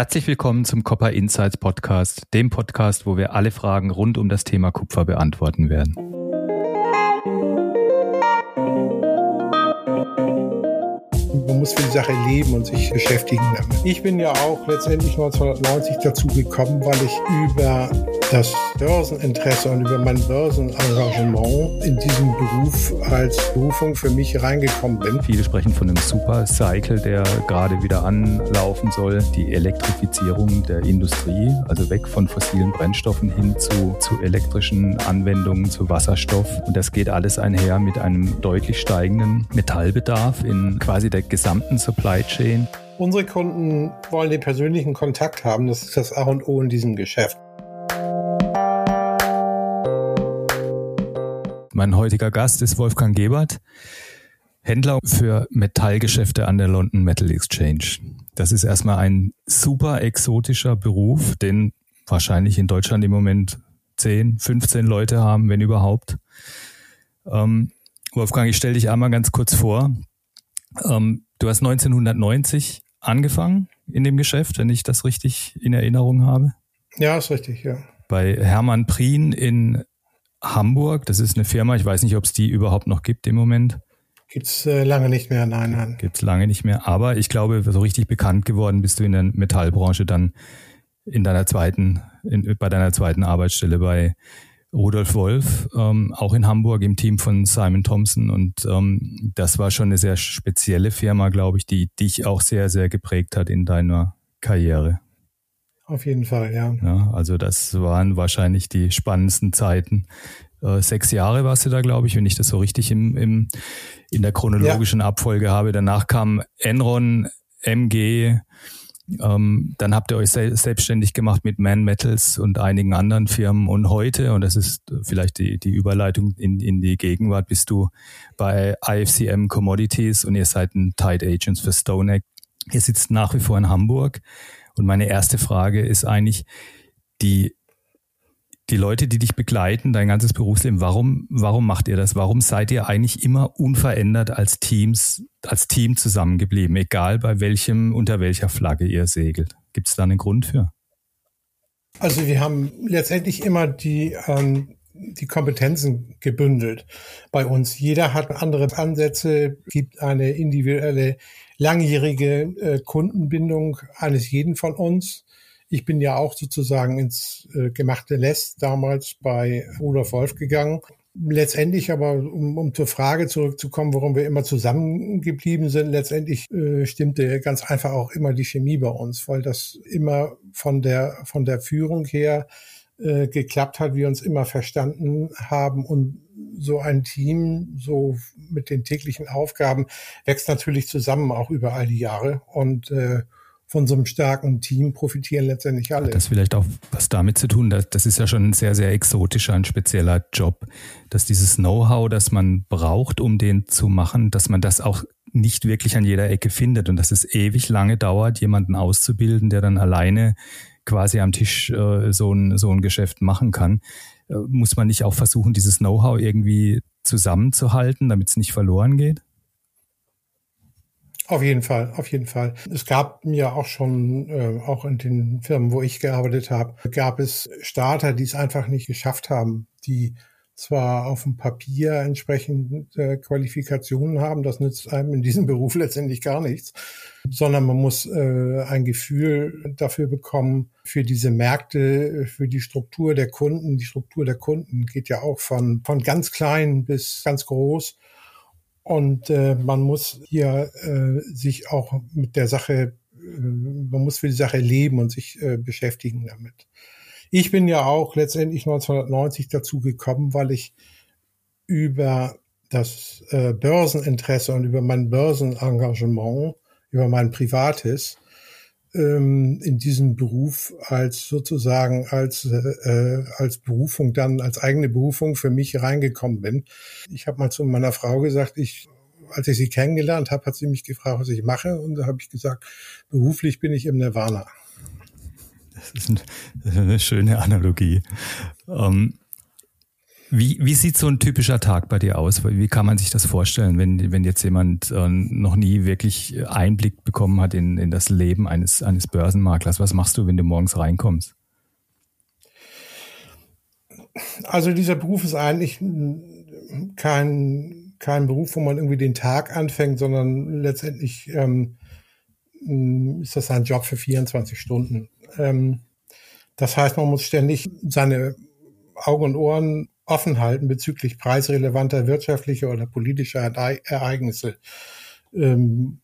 Herzlich willkommen zum Copper Insights Podcast, dem Podcast, wo wir alle Fragen rund um das Thema Kupfer beantworten werden. Man muss für die Sache leben und sich beschäftigen damit. Ich bin ja auch letztendlich 1990 dazu gekommen, weil ich über das Börseninteresse und über mein Börsenengagement in diesen Beruf als Berufung für mich reingekommen bin. Viele sprechen von einem Super Cycle, der gerade wieder anlaufen soll. Die Elektrifizierung der Industrie, also weg von fossilen Brennstoffen hin zu, zu elektrischen Anwendungen, zu Wasserstoff. Und das geht alles einher mit einem deutlich steigenden Metallbedarf in quasi der gesamten Supply Chain. Unsere Kunden wollen den persönlichen Kontakt haben. Das ist das A und O in diesem Geschäft. Mein heutiger Gast ist Wolfgang Gebert, Händler für Metallgeschäfte an der London Metal Exchange. Das ist erstmal ein super exotischer Beruf, den wahrscheinlich in Deutschland im Moment 10, 15 Leute haben, wenn überhaupt. Ähm, Wolfgang, ich stelle dich einmal ganz kurz vor. Ähm, du hast 1990 angefangen in dem Geschäft, wenn ich das richtig in Erinnerung habe. Ja, ist richtig, ja. Bei Hermann Prien in Hamburg. Das ist eine Firma, ich weiß nicht, ob es die überhaupt noch gibt im Moment. Gibt's äh, lange nicht mehr, nein, nein. Gibt's lange nicht mehr. Aber ich glaube, so richtig bekannt geworden bist du in der Metallbranche dann in deiner zweiten, in, bei deiner zweiten Arbeitsstelle bei Rudolf Wolf, ähm, auch in Hamburg im Team von Simon Thompson. Und ähm, das war schon eine sehr spezielle Firma, glaube ich, die dich auch sehr, sehr geprägt hat in deiner Karriere. Auf jeden Fall, ja. ja. Also das waren wahrscheinlich die spannendsten Zeiten. Äh, sechs Jahre warst du da, glaube ich, wenn ich das so richtig im, im, in der chronologischen ja. Abfolge habe. Danach kam Enron, MG, ähm, dann habt ihr euch se selbstständig gemacht mit Man Metals und einigen anderen Firmen. Und heute, und das ist vielleicht die, die Überleitung in, in die Gegenwart, bist du bei IFCM Commodities und ihr seid ein Tide Agents für StoneX. Ihr sitzt nach wie vor in Hamburg. Und meine erste Frage ist eigentlich, die, die Leute, die dich begleiten, dein ganzes Berufsleben, warum, warum macht ihr das? Warum seid ihr eigentlich immer unverändert als Teams, als Team zusammengeblieben, egal bei welchem, unter welcher Flagge ihr segelt? Gibt es da einen Grund für? Also wir haben letztendlich immer die, ähm, die Kompetenzen gebündelt bei uns. Jeder hat andere Ansätze, gibt eine individuelle langjährige äh, Kundenbindung eines jeden von uns. Ich bin ja auch sozusagen ins äh, gemachte Nest damals bei Rudolf Wolf gegangen. Letztendlich aber, um, um zur Frage zurückzukommen, warum wir immer zusammengeblieben sind, letztendlich äh, stimmte ganz einfach auch immer die Chemie bei uns, weil das immer von der, von der Führung her äh, geklappt hat, wir uns immer verstanden haben und so ein Team, so mit den täglichen Aufgaben, wächst natürlich zusammen auch über all die Jahre. Und äh, von so einem starken Team profitieren letztendlich alle. Hat das vielleicht auch was damit zu tun? Das, das ist ja schon ein sehr, sehr exotischer, ein spezieller Job, dass dieses Know-how, das man braucht, um den zu machen, dass man das auch nicht wirklich an jeder Ecke findet und dass es ewig lange dauert, jemanden auszubilden, der dann alleine quasi am Tisch äh, so, ein, so ein Geschäft machen kann. Äh, muss man nicht auch versuchen, dieses Know-how irgendwie zusammenzuhalten, damit es nicht verloren geht? Auf jeden Fall, auf jeden Fall. Es gab mir auch schon, äh, auch in den Firmen, wo ich gearbeitet habe, gab es Starter, die es einfach nicht geschafft haben, die zwar auf dem Papier entsprechend äh, Qualifikationen haben, das nützt einem in diesem Beruf letztendlich gar nichts, sondern man muss äh, ein Gefühl dafür bekommen, für diese Märkte, für die Struktur der Kunden. Die Struktur der Kunden geht ja auch von, von ganz klein bis ganz groß. Und äh, man muss hier äh, sich auch mit der Sache, äh, man muss für die Sache leben und sich äh, beschäftigen damit. Ich bin ja auch letztendlich 1990 dazu gekommen, weil ich über das äh, Börseninteresse und über mein Börsenengagement, über mein privates, ähm, in diesem Beruf als sozusagen als äh, als Berufung dann als eigene Berufung für mich reingekommen bin. Ich habe mal zu meiner Frau gesagt, ich als ich sie kennengelernt habe, hat sie mich gefragt, was ich mache und da habe ich gesagt, beruflich bin ich im Nirvana. Das ist, eine schöne Analogie. Ähm, Wie, wie sieht so ein typischer Tag bei dir aus? Wie kann man sich das vorstellen, wenn, wenn jetzt jemand äh, noch nie wirklich Einblick bekommen hat in, in das Leben eines, eines Börsenmaklers? Was machst du, wenn du morgens reinkommst? Also dieser Beruf ist eigentlich kein, kein Beruf, wo man irgendwie den Tag anfängt, sondern letztendlich ähm, ist das ein Job für 24 Stunden. Ähm, das heißt, man muss ständig seine Augen und Ohren offen halten bezüglich preisrelevanter wirtschaftlicher oder politischer Ereignisse. Ähm,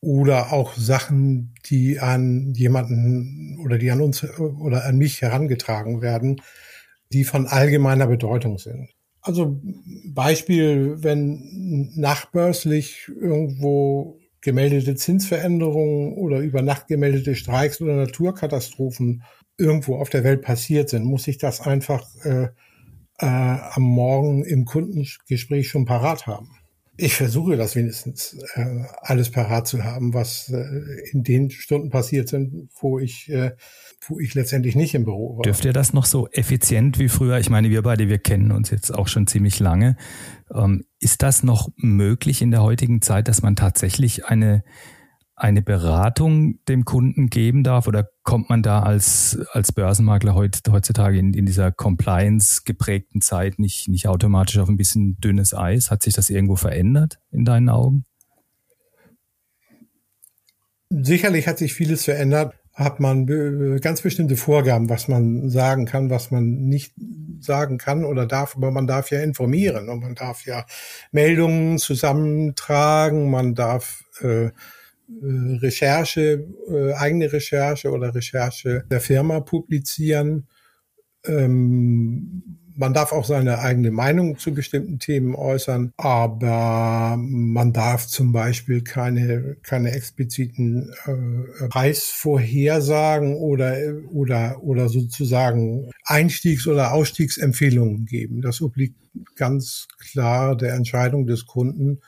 oder auch Sachen, die an jemanden oder die an uns oder an mich herangetragen werden, die von allgemeiner Bedeutung sind. Also Beispiel, wenn nachbörslich irgendwo gemeldete Zinsveränderungen oder über Nacht gemeldete Streiks oder Naturkatastrophen irgendwo auf der Welt passiert sind, muss ich das einfach äh, äh, am Morgen im Kundengespräch schon parat haben. Ich versuche das wenigstens äh, alles parat zu haben, was äh, in den Stunden passiert sind, wo ich, äh, wo ich letztendlich nicht im Büro war. Dürft ihr das noch so effizient wie früher? Ich meine, wir beide, wir kennen uns jetzt auch schon ziemlich lange. Ähm, ist das noch möglich in der heutigen Zeit, dass man tatsächlich eine eine Beratung dem Kunden geben darf oder kommt man da als, als Börsenmakler heutzutage in, in dieser Compliance geprägten Zeit nicht, nicht automatisch auf ein bisschen dünnes Eis? Hat sich das irgendwo verändert in deinen Augen? Sicherlich hat sich vieles verändert. Hat man ganz bestimmte Vorgaben, was man sagen kann, was man nicht sagen kann oder darf, aber man darf ja informieren und man darf ja Meldungen zusammentragen, man darf äh, Recherche, äh, eigene Recherche oder Recherche der Firma publizieren. Ähm, man darf auch seine eigene Meinung zu bestimmten Themen äußern, aber man darf zum Beispiel keine, keine expliziten äh, Preisvorhersagen oder, oder, oder sozusagen Einstiegs- oder Ausstiegsempfehlungen geben. Das obliegt ganz klar der Entscheidung des Kunden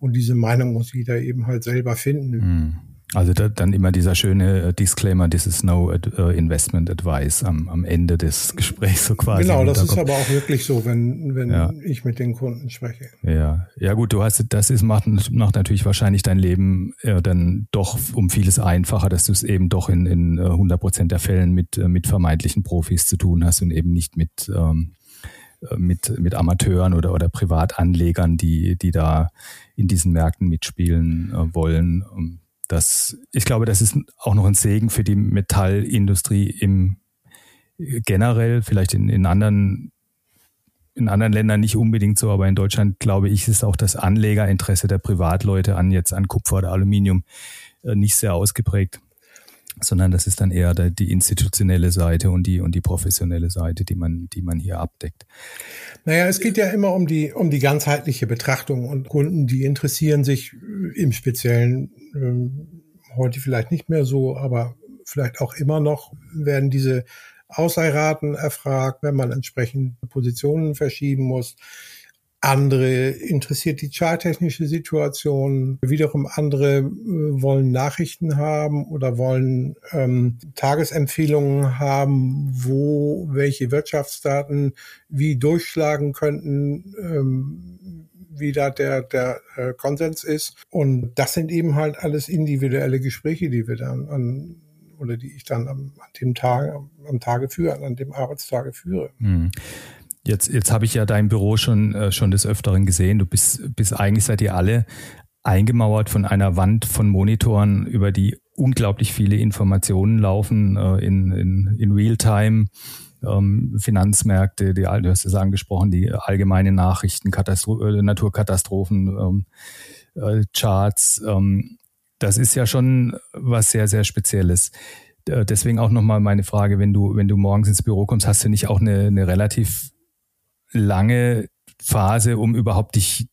und diese Meinung muss jeder eben halt selber finden. Hm. Also da, dann immer dieser schöne äh, Disclaimer, this is no uh, investment advice am, am Ende des Gesprächs so quasi. Genau, das ist aber auch wirklich so, wenn, wenn ja. ich mit den Kunden spreche. Ja, ja gut, du hast, das ist, macht, macht natürlich wahrscheinlich dein Leben äh, dann doch um vieles einfacher, dass du es eben doch in, in 100 Prozent der Fällen mit, mit vermeintlichen Profis zu tun hast und eben nicht mit, ähm, mit, mit Amateuren oder, oder Privatanlegern, die, die da in diesen Märkten mitspielen äh, wollen. Ähm, das, ich glaube, das ist auch noch ein Segen für die Metallindustrie im generell, vielleicht in, in anderen in anderen Ländern nicht unbedingt so, aber in Deutschland glaube ich, ist auch das Anlegerinteresse der Privatleute an jetzt an Kupfer oder Aluminium äh, nicht sehr ausgeprägt sondern das ist dann eher die institutionelle Seite und die und die professionelle Seite, die man die man hier abdeckt. Naja, es geht ja immer um die um die ganzheitliche Betrachtung und Kunden, die interessieren sich im Speziellen äh, heute vielleicht nicht mehr so, aber vielleicht auch immer noch werden diese Ausleihraten erfragt, wenn man entsprechend Positionen verschieben muss. Andere interessiert die charttechnische Situation. Wiederum andere äh, wollen Nachrichten haben oder wollen ähm, Tagesempfehlungen haben, wo welche Wirtschaftsdaten wie durchschlagen könnten, ähm, wie da der, der äh, Konsens ist. Und das sind eben halt alles individuelle Gespräche, die wir dann an oder die ich dann am, an dem Tag, am Tage führe, an dem Arbeitstage führe. Hm. Jetzt, jetzt habe ich ja dein Büro schon, äh, schon des Öfteren gesehen. Du bist, bist eigentlich seid ihr alle eingemauert von einer Wand von Monitoren, über die unglaublich viele Informationen laufen äh, in, in, in Realtime. Ähm, Finanzmärkte, die, du hast es angesprochen, die allgemeine Nachrichten, Katastro äh, Naturkatastrophen, ähm, äh, Charts. Ähm, das ist ja schon was sehr, sehr Spezielles. Deswegen auch nochmal meine Frage, wenn du, wenn du morgens ins Büro kommst, hast du nicht auch eine, eine relativ lange Phase, um überhaupt dich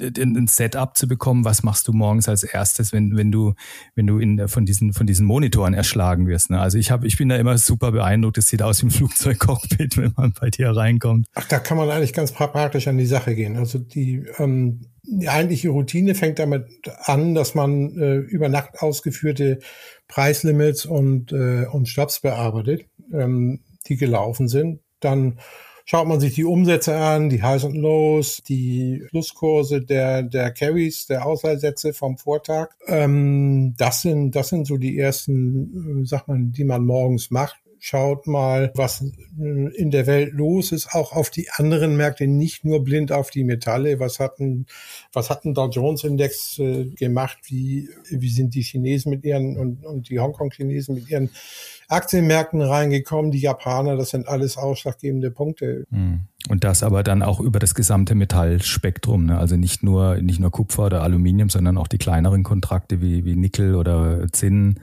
ein Setup zu bekommen, was machst du morgens als erstes, wenn, wenn du, wenn du in, von diesen, von diesen Monitoren erschlagen wirst. Ne? Also ich habe, ich bin da immer super beeindruckt. Es sieht aus wie ein Flugzeugcockpit, wenn man bei dir reinkommt. Ach, da kann man eigentlich ganz praktisch an die Sache gehen. Also die, ähm, die eigentliche Routine fängt damit an, dass man äh, über Nacht ausgeführte Preislimits und, äh, und Stops bearbeitet, ähm, die gelaufen sind. Dann schaut man sich die Umsätze an, die Highs und Lows, die Pluskurse der, der Carries, der Ausleihsätze vom Vortag. Ähm, das sind, das sind so die ersten, äh, mal, die man morgens macht schaut mal, was in der Welt los ist, auch auf die anderen Märkte, nicht nur blind auf die Metalle. Was hat ein, was hat ein Dow Jones Index äh, gemacht? Wie, wie sind die Chinesen mit ihren und, und die Hongkong-Chinesen mit ihren Aktienmärkten reingekommen? Die Japaner, das sind alles ausschlaggebende Punkte. Hm. Und das aber dann auch über das gesamte Metallspektrum, ne? also nicht nur, nicht nur Kupfer oder Aluminium, sondern auch die kleineren Kontrakte wie, wie Nickel oder Zinn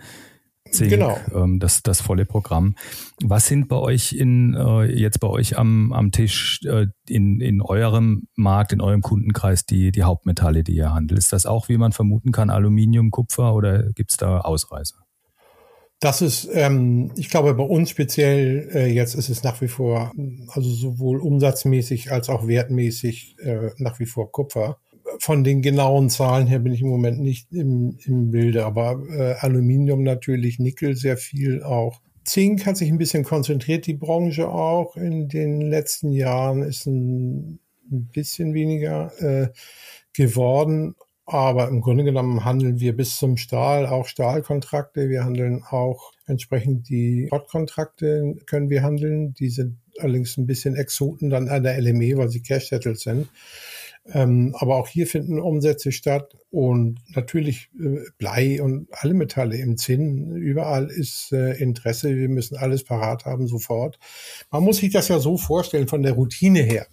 Zink, genau. Ähm, das, das volle Programm. Was sind bei euch in, äh, jetzt bei euch am, am Tisch äh, in, in eurem Markt, in eurem Kundenkreis die, die Hauptmetalle, die ihr handelt? Ist das auch, wie man vermuten kann, Aluminium, Kupfer oder gibt es da Ausreißer? Das ist, ähm, ich glaube, bei uns speziell äh, jetzt ist es nach wie vor, also sowohl umsatzmäßig als auch wertmäßig äh, nach wie vor Kupfer von den genauen Zahlen her bin ich im Moment nicht im, im Bilde, aber äh, Aluminium natürlich, Nickel sehr viel auch. Zink hat sich ein bisschen konzentriert, die Branche auch. In den letzten Jahren ist ein, ein bisschen weniger äh, geworden. Aber im Grunde genommen handeln wir bis zum Stahl auch Stahlkontrakte. Wir handeln auch entsprechend die Spot-Kontrakte können wir handeln. Die sind allerdings ein bisschen Exoten dann an der LME, weil sie Cash-Settled sind. Ähm, aber auch hier finden Umsätze statt und natürlich äh, Blei und alle Metalle im Zinn. Überall ist äh, Interesse. Wir müssen alles parat haben sofort. Man muss sich das ja so vorstellen von der Routine her.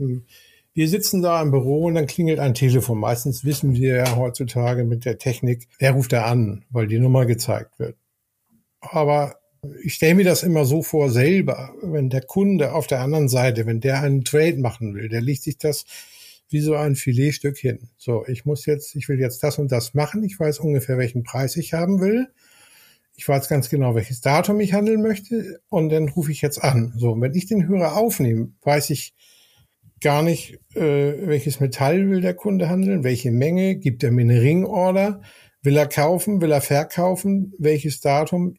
Ähm, wir sitzen da im Büro und dann klingelt ein Telefon. Meistens wissen wir ja heutzutage mit der Technik, wer ruft da an, weil die Nummer gezeigt wird. Aber ich stelle mir das immer so vor selber, wenn der Kunde auf der anderen Seite, wenn der einen Trade machen will, der liegt sich das wie so ein Filetstück hin. So, ich muss jetzt, ich will jetzt das und das machen. Ich weiß ungefähr, welchen Preis ich haben will. Ich weiß ganz genau, welches Datum ich handeln möchte. Und dann rufe ich jetzt an. So, wenn ich den Hörer aufnehme, weiß ich gar nicht, äh, welches Metall will der Kunde handeln, welche Menge, gibt er mir eine Ringorder, will er kaufen, will er verkaufen, welches Datum.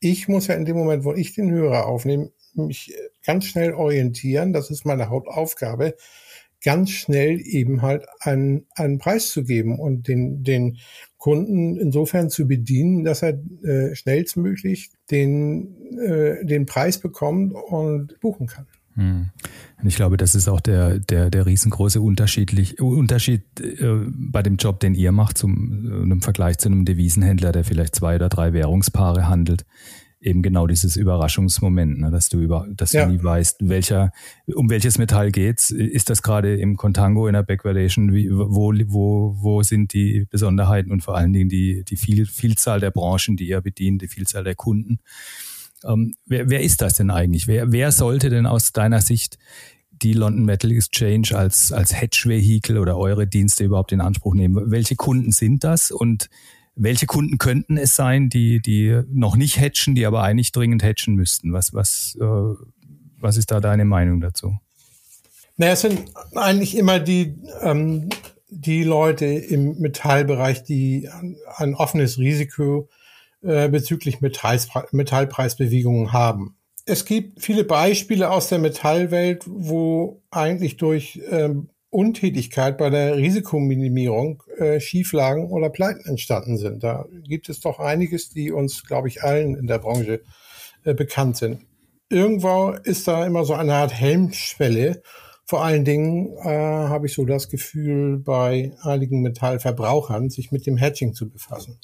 Ich muss ja in dem Moment, wo ich den Hörer aufnehme, mich ganz schnell orientieren. Das ist meine Hauptaufgabe ganz schnell eben halt einen, einen Preis zu geben und den, den Kunden insofern zu bedienen, dass er äh, schnellstmöglich den, äh, den Preis bekommt und buchen kann. Hm. Ich glaube, das ist auch der, der, der riesengroße Unterschiedlich, Unterschied äh, bei dem Job, den ihr macht, zum, äh, im Vergleich zu einem Devisenhändler, der vielleicht zwei oder drei Währungspaare handelt eben genau dieses Überraschungsmoment, ne, dass du über, dass ja. du nie weißt, welcher, um welches Metall geht's. Ist das gerade im Contango in der Backwardation? Wie, wo, wo, wo sind die Besonderheiten und vor allen Dingen die, die viel, Vielzahl der Branchen, die ihr bedient, die Vielzahl der Kunden? Ähm, wer, wer ist das denn eigentlich? Wer, wer sollte denn aus deiner Sicht die London Metal Exchange als, als Hedge-Vehikel oder eure Dienste überhaupt in Anspruch nehmen? Welche Kunden sind das und welche Kunden könnten es sein, die, die noch nicht hatchen, die aber eigentlich dringend hatchen müssten? Was, was, äh, was ist da deine Meinung dazu? Naja, es sind eigentlich immer die, ähm, die Leute im Metallbereich, die ein offenes Risiko äh, bezüglich Metallpreisbewegungen haben. Es gibt viele Beispiele aus der Metallwelt, wo eigentlich durch ähm, Untätigkeit bei der Risikominimierung äh, Schieflagen oder Pleiten entstanden sind. Da gibt es doch einiges, die uns, glaube ich, allen in der Branche äh, bekannt sind. Irgendwo ist da immer so eine Art Helmschwelle. Vor allen Dingen äh, habe ich so das Gefühl, bei einigen Metallverbrauchern sich mit dem Hedging zu befassen.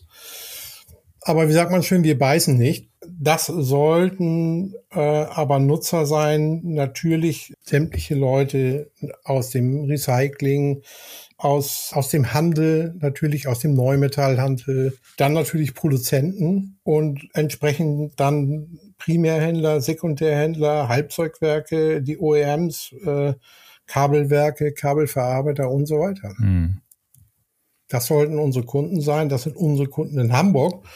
Aber wie sagt man schön, wir beißen nicht. Das sollten äh, aber Nutzer sein, natürlich sämtliche Leute aus dem Recycling, aus, aus dem Handel, natürlich aus dem Neumetallhandel, dann natürlich Produzenten und entsprechend dann Primärhändler, Sekundärhändler, Halbzeugwerke, die OEMs, äh, Kabelwerke, Kabelverarbeiter und so weiter. Mhm. Das sollten unsere Kunden sein. Das sind unsere Kunden in Hamburg.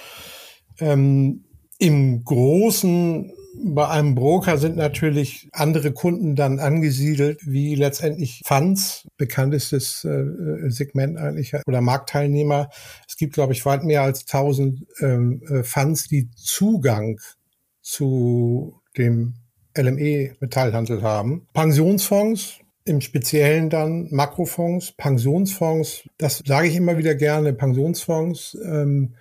Ähm, Im Großen bei einem Broker sind natürlich andere Kunden dann angesiedelt, wie letztendlich Funds, bekanntestes äh, Segment eigentlich, oder Marktteilnehmer. Es gibt, glaube ich, weit mehr als 1000 ähm, äh, Funds, die Zugang zu dem LME-Metallhandel haben. Pensionsfonds, im Speziellen dann Makrofonds, Pensionsfonds, das sage ich immer wieder gerne, Pensionsfonds ähm,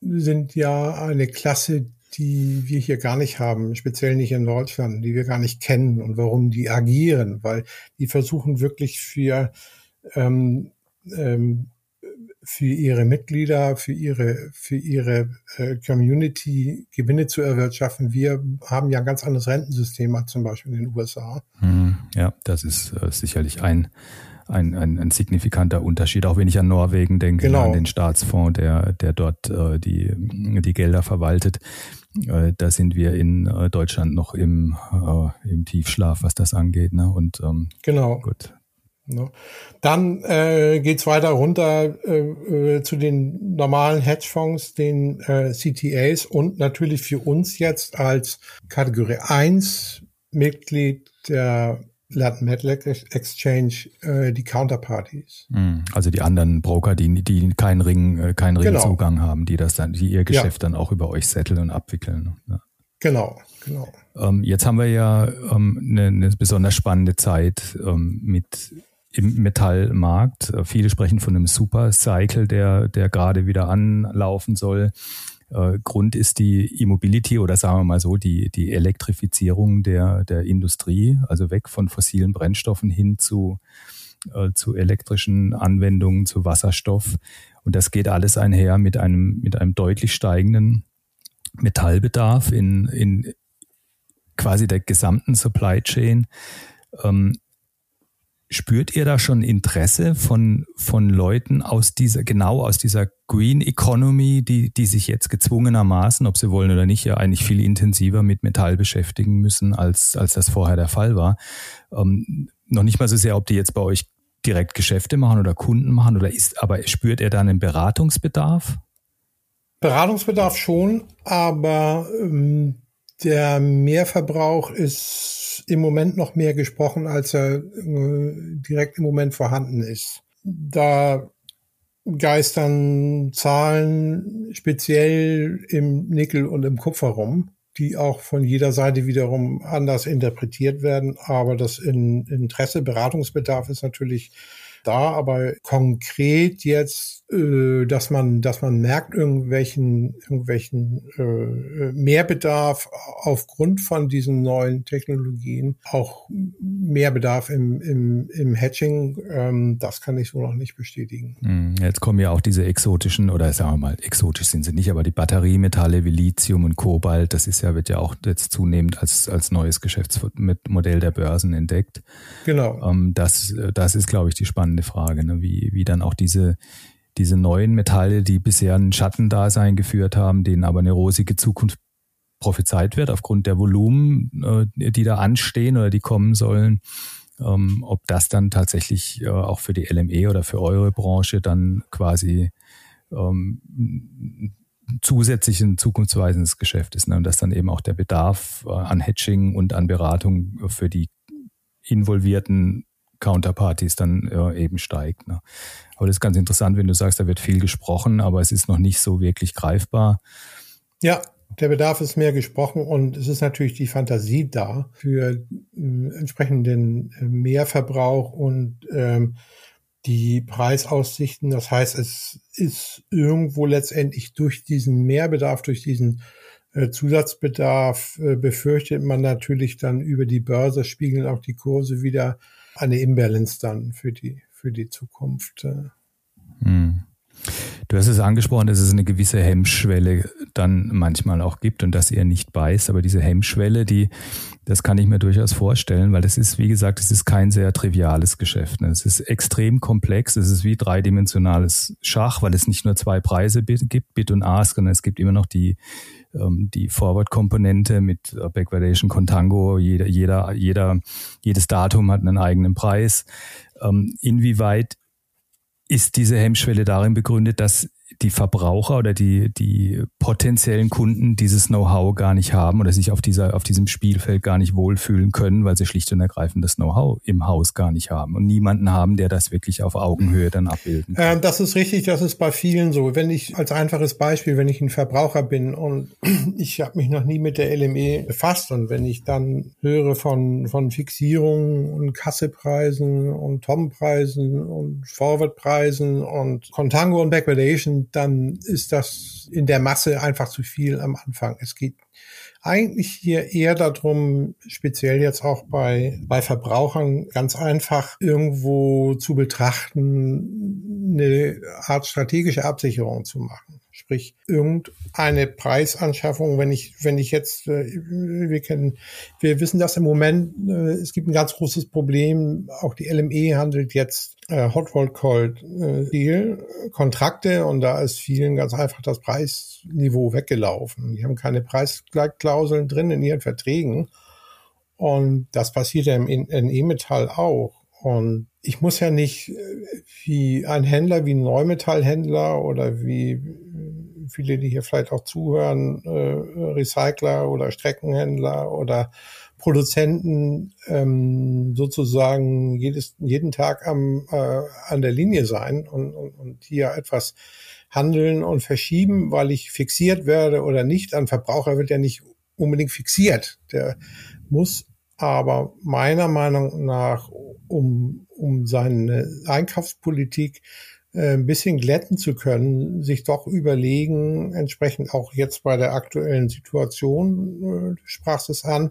sind ja eine Klasse, die wir hier gar nicht haben, speziell nicht in Deutschland, die wir gar nicht kennen und warum die agieren, weil die versuchen wirklich für ähm, ähm, für ihre Mitglieder, für ihre, für ihre äh, Community Gewinne zu erwirtschaften. Wir haben ja ein ganz anderes Rentensystem als zum Beispiel in den USA. Mhm. Ja, das ist äh, sicherlich ein, ein, ein, ein signifikanter Unterschied, auch wenn ich an Norwegen denke, genau. an den Staatsfonds, der, der dort äh, die, die Gelder verwaltet. Äh, da sind wir in äh, Deutschland noch im, äh, im Tiefschlaf, was das angeht. Ne? Und ähm, genau. Gut, Ne? Dann äh, geht weiter runter äh, äh, zu den normalen Hedgefonds, den äh, CTAs und natürlich für uns jetzt als Kategorie 1 Mitglied der Latin Metal Exchange äh, die Counterparties. Hm, also die anderen Broker, die, die keinen Ring, äh, keinen Ringzugang genau. haben, die das dann, die ihr Geschäft ja. dann auch über euch setteln und abwickeln. Ne? Genau, genau. Ähm, jetzt haben wir ja ähm, eine, eine besonders spannende Zeit ähm, mit im Metallmarkt. Viele sprechen von einem Super-Cycle, der, der gerade wieder anlaufen soll. Äh, Grund ist die E-Mobility oder sagen wir mal so, die, die Elektrifizierung der, der Industrie, also weg von fossilen Brennstoffen hin zu, äh, zu elektrischen Anwendungen, zu Wasserstoff. Und das geht alles einher mit einem, mit einem deutlich steigenden Metallbedarf in, in quasi der gesamten Supply Chain. Ähm, Spürt ihr da schon Interesse von, von Leuten aus dieser, genau aus dieser Green Economy, die, die sich jetzt gezwungenermaßen, ob sie wollen oder nicht, ja eigentlich viel intensiver mit Metall beschäftigen müssen, als, als das vorher der Fall war? Ähm, noch nicht mal so sehr, ob die jetzt bei euch direkt Geschäfte machen oder Kunden machen oder ist, aber spürt ihr da einen Beratungsbedarf? Beratungsbedarf schon, aber ähm, der Mehrverbrauch ist im Moment noch mehr gesprochen, als er äh, direkt im Moment vorhanden ist. Da geistern Zahlen speziell im Nickel und im Kupfer rum, die auch von jeder Seite wiederum anders interpretiert werden. Aber das Interesse, Beratungsbedarf ist natürlich da, aber konkret jetzt, äh, dass man, dass man merkt irgendwelchen, irgendwelchen äh, Mehrbedarf aufgrund von diesen neuen Technologien, auch Mehrbedarf im, im, im Hedging, ähm, das kann ich so noch nicht bestätigen. Hm, jetzt kommen ja auch diese exotischen, oder sagen wir mal, exotisch sind sie nicht, aber die Batteriemetalle wie Lithium und Kobalt, das ist ja, wird ja auch jetzt zunehmend als, als neues Geschäftsmodell der Börsen entdeckt. Genau. Ähm, das, das ist, glaube ich, die spannende spannende Frage, ne? wie, wie dann auch diese, diese neuen Metalle, die bisher ein Schattendasein geführt haben, denen aber eine rosige Zukunft prophezeit wird aufgrund der Volumen, äh, die da anstehen oder die kommen sollen, ähm, ob das dann tatsächlich äh, auch für die LME oder für eure Branche dann quasi ähm, zusätzlich ein zukunftsweisendes Geschäft ist ne? und dass dann eben auch der Bedarf äh, an Hedging und an Beratung für die involvierten Counterparties dann äh, eben steigt. Ne? Aber das ist ganz interessant, wenn du sagst, da wird viel gesprochen, aber es ist noch nicht so wirklich greifbar. Ja, der Bedarf ist mehr gesprochen und es ist natürlich die Fantasie da für äh, entsprechenden Mehrverbrauch und ähm, die Preisaussichten. Das heißt, es ist irgendwo letztendlich durch diesen Mehrbedarf, durch diesen äh, Zusatzbedarf äh, befürchtet man natürlich dann über die Börse spiegeln auch die Kurse wieder eine Imbalance dann für die, für die Zukunft. Äh. Hm. Du hast es angesprochen, dass es eine gewisse Hemmschwelle dann manchmal auch gibt und dass ihr nicht beißt, aber diese Hemmschwelle, die, das kann ich mir durchaus vorstellen, weil das ist, wie gesagt, es ist kein sehr triviales Geschäft. Ne? Es ist extrem komplex, es ist wie dreidimensionales Schach, weil es nicht nur zwei Preise gibt, Bit und Ask, sondern es gibt immer noch die, ähm, die Forward-Komponente mit äh, Backwardation, Contango, jeder, jeder, jeder, jedes Datum hat einen eigenen Preis. Ähm, inwieweit ist diese Hemmschwelle darin begründet, dass die Verbraucher oder die, die potenziellen Kunden dieses Know-how gar nicht haben oder sich auf dieser, auf diesem Spielfeld gar nicht wohlfühlen können, weil sie schlicht und ergreifend das Know-how im Haus gar nicht haben und niemanden haben, der das wirklich auf Augenhöhe dann abbilden kann. Ähm, das ist richtig, das ist bei vielen so. Wenn ich als einfaches Beispiel, wenn ich ein Verbraucher bin und ich habe mich noch nie mit der LME befasst und wenn ich dann höre von, von Fixierungen und Kassepreisen und Tompreisen und Forwardpreisen und Contango und Backwardation, dann ist das in der Masse einfach zu viel am Anfang. Es geht eigentlich hier eher darum, speziell jetzt auch bei, bei Verbrauchern, ganz einfach irgendwo zu betrachten, eine Art strategische Absicherung zu machen. Sprich, irgendeine Preisanschaffung, wenn ich, wenn ich jetzt, äh, wir kennen, wir wissen das im Moment, äh, es gibt ein ganz großes Problem, auch die LME handelt jetzt äh, Hot Rolled Cold Deal Kontrakte und da ist vielen ganz einfach das Preisniveau weggelaufen. Die haben keine Preisklauseln drin in ihren Verträgen. Und das passiert ja im E-Metall auch. Und ich muss ja nicht wie ein Händler, wie ein Neumetallhändler oder wie viele, die hier vielleicht auch zuhören, äh, Recycler oder Streckenhändler oder Produzenten ähm, sozusagen jedes, jeden Tag am, äh, an der Linie sein und, und, und hier etwas handeln und verschieben, weil ich fixiert werde oder nicht. Ein Verbraucher wird ja nicht unbedingt fixiert. Der muss aber meiner Meinung nach, um, um seine Einkaufspolitik ein bisschen glätten zu können, sich doch überlegen, entsprechend auch jetzt bei der aktuellen Situation, äh, du sprachst es an,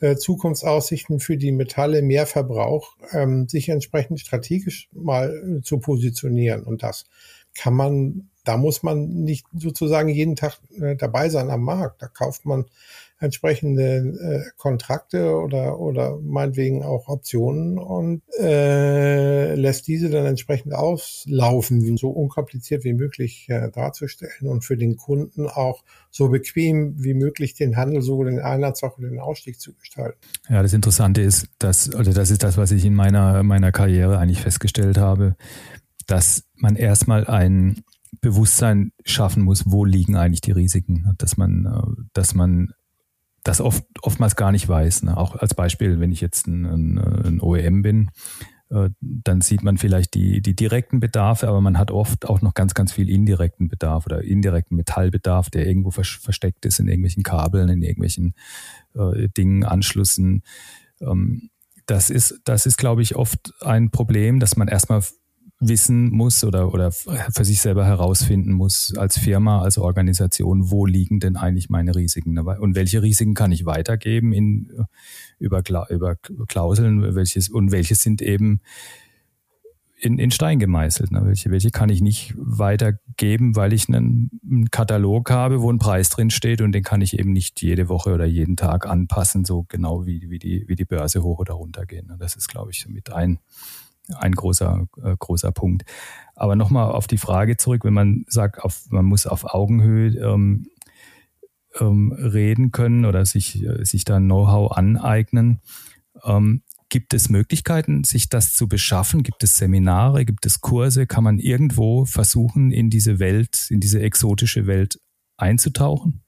äh, Zukunftsaussichten für die Metalle, mehr Verbrauch, ähm, sich entsprechend strategisch mal zu positionieren. Und das kann man, da muss man nicht sozusagen jeden Tag dabei sein am Markt. Da kauft man entsprechende äh, Kontrakte oder, oder meinetwegen auch Optionen und äh, lässt diese dann entsprechend auslaufen, so unkompliziert wie möglich äh, darzustellen und für den Kunden auch so bequem wie möglich den Handel, sowohl den Einsatz auch den Ausstieg zu gestalten. Ja, das Interessante ist, dass, also das ist das, was ich in meiner, meiner Karriere eigentlich festgestellt habe, dass man erstmal ein Bewusstsein schaffen muss, wo liegen eigentlich die Risiken, dass man, äh, dass man das oft, oftmals gar nicht weiß. Ne? Auch als Beispiel, wenn ich jetzt ein, ein, ein OEM bin, äh, dann sieht man vielleicht die, die direkten Bedarfe, aber man hat oft auch noch ganz, ganz viel indirekten Bedarf oder indirekten Metallbedarf, der irgendwo versteckt ist in irgendwelchen Kabeln, in irgendwelchen äh, Dingen, Anschlüssen. Ähm, das ist, das ist, glaube ich, oft ein Problem, dass man erstmal wissen muss oder, oder für sich selber herausfinden muss als Firma, als Organisation, wo liegen denn eigentlich meine Risiken und welche Risiken kann ich weitergeben in, über, über Klauseln, welches, und welche sind eben in, in Stein gemeißelt. Ne? Welche, welche kann ich nicht weitergeben, weil ich einen, einen Katalog habe, wo ein Preis drin steht und den kann ich eben nicht jede Woche oder jeden Tag anpassen, so genau wie, wie, die, wie die Börse hoch oder runter gehen. Ne? Das ist, glaube ich, mit ein, ein großer, äh, großer Punkt. Aber nochmal auf die Frage zurück, wenn man sagt, auf, man muss auf Augenhöhe ähm, ähm, reden können oder sich, äh, sich da Know-how aneignen. Ähm, gibt es Möglichkeiten, sich das zu beschaffen? Gibt es Seminare? Gibt es Kurse? Kann man irgendwo versuchen, in diese Welt, in diese exotische Welt einzutauchen?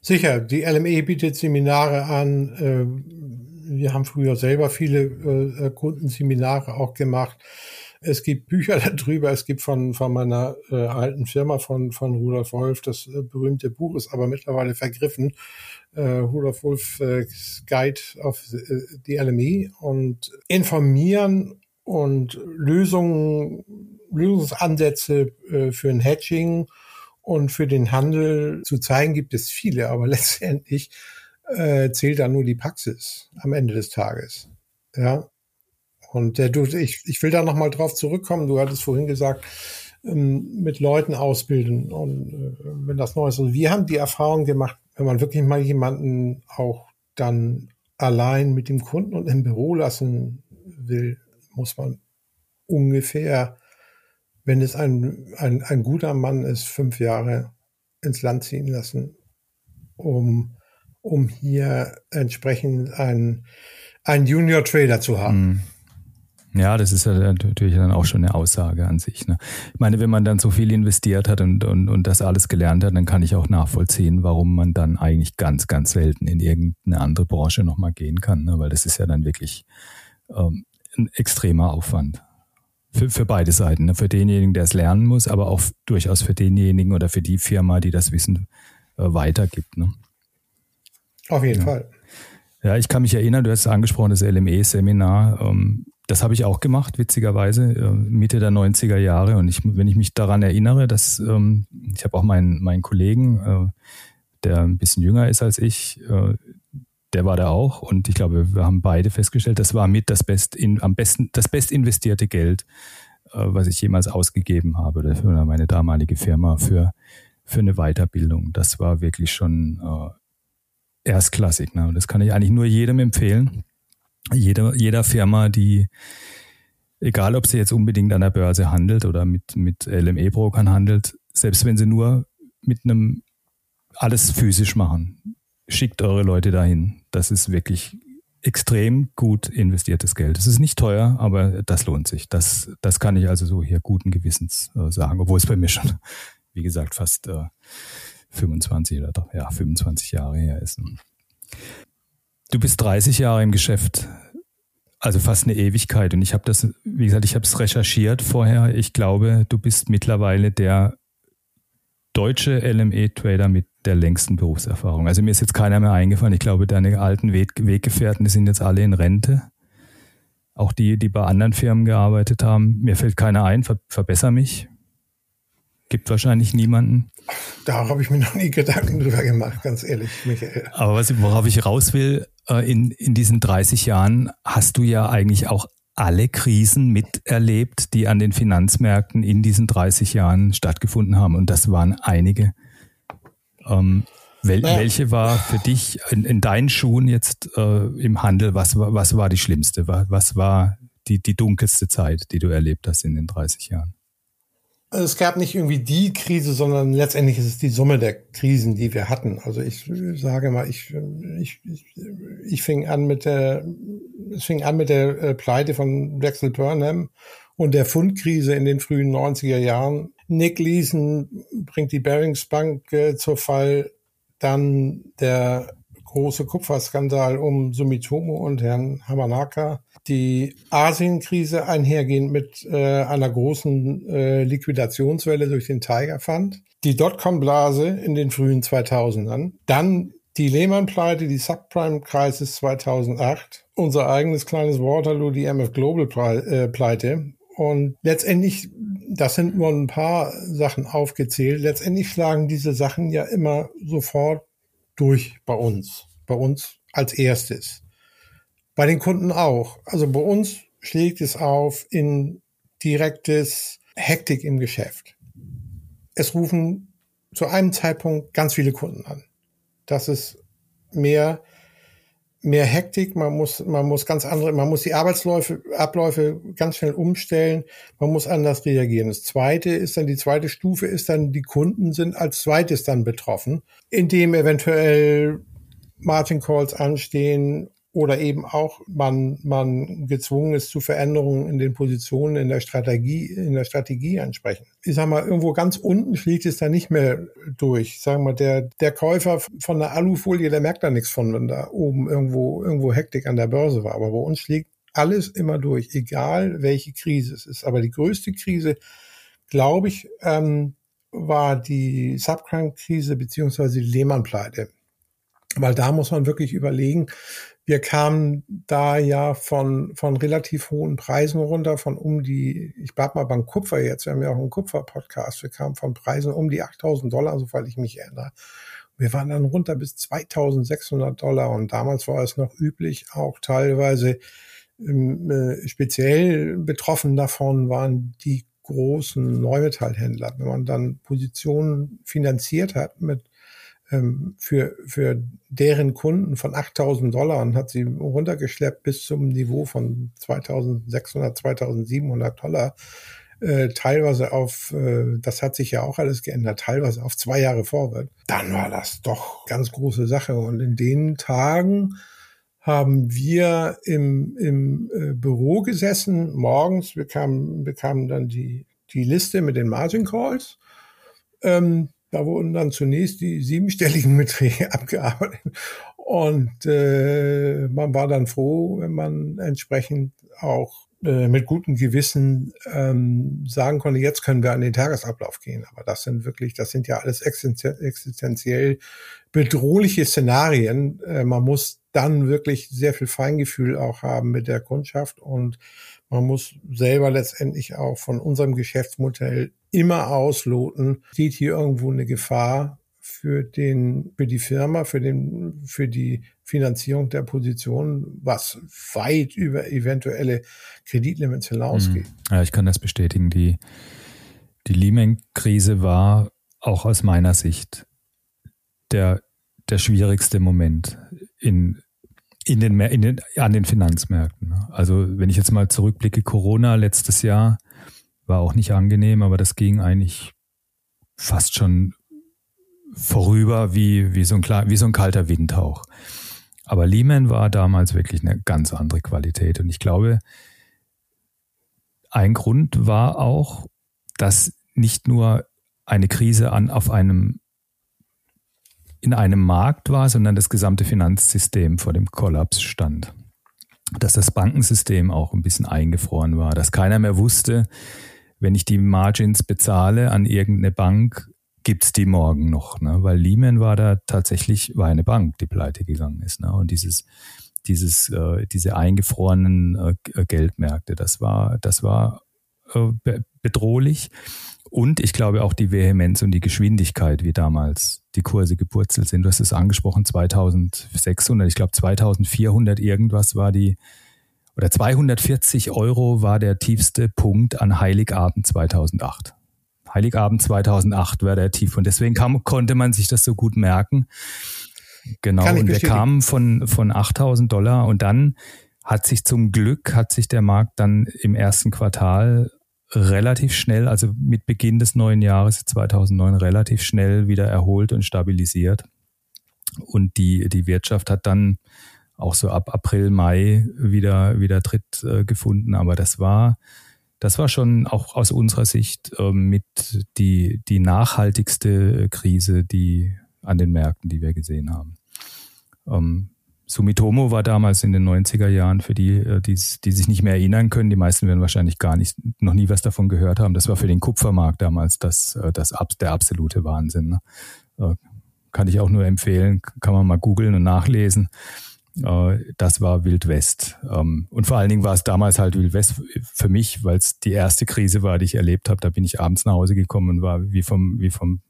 Sicher, die LME bietet Seminare an. Äh, wir haben früher selber viele äh, Kundenseminare auch gemacht. Es gibt Bücher darüber. Es gibt von, von meiner äh, alten Firma von, von Rudolf Wolf das äh, berühmte Buch, ist aber mittlerweile vergriffen. Äh, Rudolf Wolf äh, Guide of the LME und informieren und Lösungen, Lösungsansätze äh, für ein Hedging und für den Handel zu zeigen gibt es viele, aber letztendlich äh, zählt dann nur die Praxis am Ende des Tages. Ja. Und äh, du, ich, ich will da nochmal drauf zurückkommen. Du hattest vorhin gesagt, ähm, mit Leuten ausbilden und äh, wenn das neu ist. Also wir haben die Erfahrung gemacht, wenn man wirklich mal jemanden auch dann allein mit dem Kunden und im Büro lassen will, muss man ungefähr, wenn es ein, ein, ein guter Mann ist, fünf Jahre ins Land ziehen lassen, um um hier entsprechend einen, einen Junior Trader zu haben. Ja, das ist ja natürlich dann auch schon eine Aussage an sich. Ne? Ich meine, wenn man dann so viel investiert hat und, und, und das alles gelernt hat, dann kann ich auch nachvollziehen, warum man dann eigentlich ganz, ganz selten in irgendeine andere Branche nochmal gehen kann, ne? weil das ist ja dann wirklich ähm, ein extremer Aufwand. Für, für beide Seiten. Ne? Für denjenigen, der es lernen muss, aber auch durchaus für denjenigen oder für die Firma, die das Wissen äh, weitergibt. Ne? Auf jeden ja. Fall. Ja, ich kann mich erinnern, du hast angesprochen, das LME-Seminar. Ähm, das habe ich auch gemacht, witzigerweise, äh, Mitte der 90er Jahre. Und ich, wenn ich mich daran erinnere, dass ähm, ich habe auch meinen, meinen Kollegen, äh, der ein bisschen jünger ist als ich, äh, der war da auch. Und ich glaube, wir haben beide festgestellt, das war mit das best in, am besten, das best investierte Geld, was ich jemals ausgegeben habe, oder meine damalige Firma für, für eine Weiterbildung. Das war wirklich schon erstklassig. Ne? Und das kann ich eigentlich nur jedem empfehlen jeder, jeder Firma, die, egal ob sie jetzt unbedingt an der Börse handelt oder mit, mit LME-Brokern handelt, selbst wenn sie nur mit einem alles physisch machen, schickt eure Leute dahin. Das ist wirklich extrem gut investiertes Geld. Es ist nicht teuer, aber das lohnt sich. Das, das kann ich also so hier guten Gewissens äh, sagen, obwohl es bei mir schon, wie gesagt, fast äh, 25 oder ja, 25 Jahre her ist. Du bist 30 Jahre im Geschäft, also fast eine Ewigkeit. Und ich habe das, wie gesagt, ich habe es recherchiert vorher. Ich glaube, du bist mittlerweile der deutsche LME-Trader mit der längsten Berufserfahrung. Also mir ist jetzt keiner mehr eingefallen. Ich glaube, deine alten Weg Weggefährten, die sind jetzt alle in Rente. Auch die, die bei anderen Firmen gearbeitet haben. Mir fällt keiner ein, ver verbessere mich. Gibt wahrscheinlich niemanden. Da habe ich mir noch nie Gedanken drüber gemacht, ganz ehrlich, Michael. Aber was, worauf ich raus will, äh, in, in diesen 30 Jahren hast du ja eigentlich auch alle Krisen miterlebt, die an den Finanzmärkten in diesen 30 Jahren stattgefunden haben. Und das waren einige. Ähm, wel, naja. Welche war für dich in, in deinen Schuhen jetzt äh, im Handel, was, was war die schlimmste? Was war die, die dunkelste Zeit, die du erlebt hast in den 30 Jahren? Es gab nicht irgendwie die Krise, sondern letztendlich ist es die Summe der Krisen, die wir hatten. Also ich sage mal, ich, ich, ich fing an mit der, es fing an mit der äh, Pleite von Drexel Burnham und der Fundkrise in den frühen 90er Jahren. Nick Leeson bringt die Barings Bank äh, zur Fall. Dann der große Kupferskandal um Sumitomo und Herrn Hamanaka die Asienkrise einhergehend mit äh, einer großen äh, Liquidationswelle durch den Tiger Fund, die Dotcom-Blase in den frühen 2000ern, dann die Lehman-Pleite, die Subprime-Crisis 2008, unser eigenes kleines Waterloo, die MF Global-Pleite äh, und letztendlich, das sind nur ein paar Sachen aufgezählt, letztendlich schlagen diese Sachen ja immer sofort durch bei uns, bei uns als erstes. Bei den Kunden auch. Also bei uns schlägt es auf in direktes Hektik im Geschäft. Es rufen zu einem Zeitpunkt ganz viele Kunden an. Das ist mehr, mehr Hektik. Man muss, man muss ganz andere, man muss die Arbeitsläufe, Abläufe ganz schnell umstellen. Man muss anders reagieren. Das zweite ist dann, die zweite Stufe ist dann, die Kunden sind als zweites dann betroffen, indem eventuell Margin Calls anstehen oder eben auch man, man gezwungen ist zu Veränderungen in den Positionen in der Strategie, in der Strategie entsprechend. Ich sag mal, irgendwo ganz unten schlägt es da nicht mehr durch. Sagen wir, der, der Käufer von der Alufolie, der merkt da nichts von, wenn da oben irgendwo, irgendwo Hektik an der Börse war. Aber bei uns schlägt alles immer durch, egal welche Krise es ist. Aber die größte Krise, glaube ich, ähm, war die Subprime-Krise beziehungsweise die Lehmann-Pleite. Weil da muss man wirklich überlegen, wir kamen da ja von, von relativ hohen Preisen runter, von um die, ich bleib mal beim Kupfer jetzt, wir haben ja auch einen Kupfer-Podcast, wir kamen von Preisen um die 8000 Dollar, soweit ich mich erinnere. Wir waren dann runter bis 2600 Dollar und damals war es noch üblich, auch teilweise ähm, äh, speziell betroffen davon waren die großen Neumetallhändler. Wenn man dann Positionen finanziert hat mit für, für deren Kunden von 8000 Dollar und hat sie runtergeschleppt bis zum Niveau von 2600, 2700 Dollar. Äh, teilweise auf, äh, das hat sich ja auch alles geändert, teilweise auf zwei Jahre vorwärts. Dann war das doch ganz große Sache. Und in den Tagen haben wir im, im äh, Büro gesessen, morgens, wir kamen, bekamen dann die, die Liste mit den Margin Calls. Ähm, da wurden dann zunächst die siebenstelligen Beträge abgearbeitet. Und äh, man war dann froh, wenn man entsprechend auch äh, mit gutem Gewissen ähm, sagen konnte, jetzt können wir an den Tagesablauf gehen. Aber das sind wirklich, das sind ja alles existenziell bedrohliche Szenarien. Äh, man muss dann wirklich sehr viel Feingefühl auch haben mit der Kundschaft und man muss selber letztendlich auch von unserem Geschäftsmodell immer ausloten, sieht hier irgendwo eine Gefahr für den, für die Firma, für den, für die Finanzierung der Position, was weit über eventuelle Kreditlimits hinausgeht. Hm. Ja, ich kann das bestätigen. Die, die Lehman-Krise war auch aus meiner Sicht der, der schwierigste Moment in, in den, in den, an den Finanzmärkten. Also wenn ich jetzt mal zurückblicke, Corona letztes Jahr war auch nicht angenehm, aber das ging eigentlich fast schon vorüber wie, wie, so ein, wie so ein kalter Windhauch. Aber Lehman war damals wirklich eine ganz andere Qualität. Und ich glaube, ein Grund war auch, dass nicht nur eine Krise an, auf einem in einem Markt war, sondern das gesamte Finanzsystem vor dem Kollaps stand. Dass das Bankensystem auch ein bisschen eingefroren war, dass keiner mehr wusste, wenn ich die Margins bezahle an irgendeine Bank, gibt's die morgen noch, ne? Weil Lehman war da tatsächlich, war eine Bank, die pleite gegangen ist. Ne? Und dieses, dieses, äh, diese eingefrorenen äh, Geldmärkte, das war, das war äh, bedrohlich. Und ich glaube auch die Vehemenz und die Geschwindigkeit, wie damals die Kurse gepurzelt sind. Du hast es angesprochen, 2600, ich glaube 2400 irgendwas war die, oder 240 Euro war der tiefste Punkt an Heiligabend 2008. Heiligabend 2008 war der Tief und deswegen kam, konnte man sich das so gut merken. Genau, und wir kamen von, von 8000 Dollar und dann hat sich zum Glück, hat sich der Markt dann im ersten Quartal relativ schnell, also mit Beginn des neuen Jahres 2009 relativ schnell wieder erholt und stabilisiert. Und die, die Wirtschaft hat dann auch so ab April, Mai wieder, wieder Tritt äh, gefunden. Aber das war, das war schon auch aus unserer Sicht äh, mit die, die nachhaltigste Krise, die an den Märkten, die wir gesehen haben. Ähm, Sumitomo war damals in den 90er Jahren für die, äh, die, sich nicht mehr erinnern können. Die meisten werden wahrscheinlich gar nicht, noch nie was davon gehört haben. Das war für den Kupfermarkt damals das, äh, das, der absolute Wahnsinn. Ne? Äh, kann ich auch nur empfehlen, kann man mal googeln und nachlesen. Das war Wild West. Ähm, und vor allen Dingen war es damals halt Wild West für mich, weil es die erste Krise war, die ich erlebt habe. Da bin ich abends nach Hause gekommen und war wie vom, wie vom,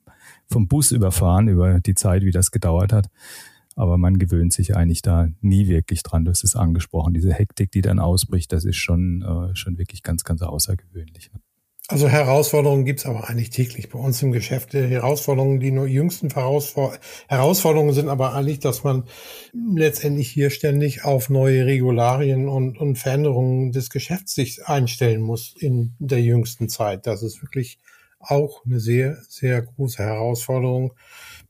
vom Bus überfahren über die Zeit, wie das gedauert hat. Aber man gewöhnt sich eigentlich da nie wirklich dran. Du hast es angesprochen. Diese Hektik, die dann ausbricht, das ist schon, äh, schon wirklich ganz, ganz außergewöhnlich. Ne? Also Herausforderungen gibt's aber eigentlich täglich bei uns im Geschäft. Herausforderungen, die nur jüngsten Herausforderungen sind aber eigentlich, dass man letztendlich hier ständig auf neue Regularien und, und Veränderungen des Geschäfts sich einstellen muss in der jüngsten Zeit. Das ist wirklich auch eine sehr, sehr große Herausforderung.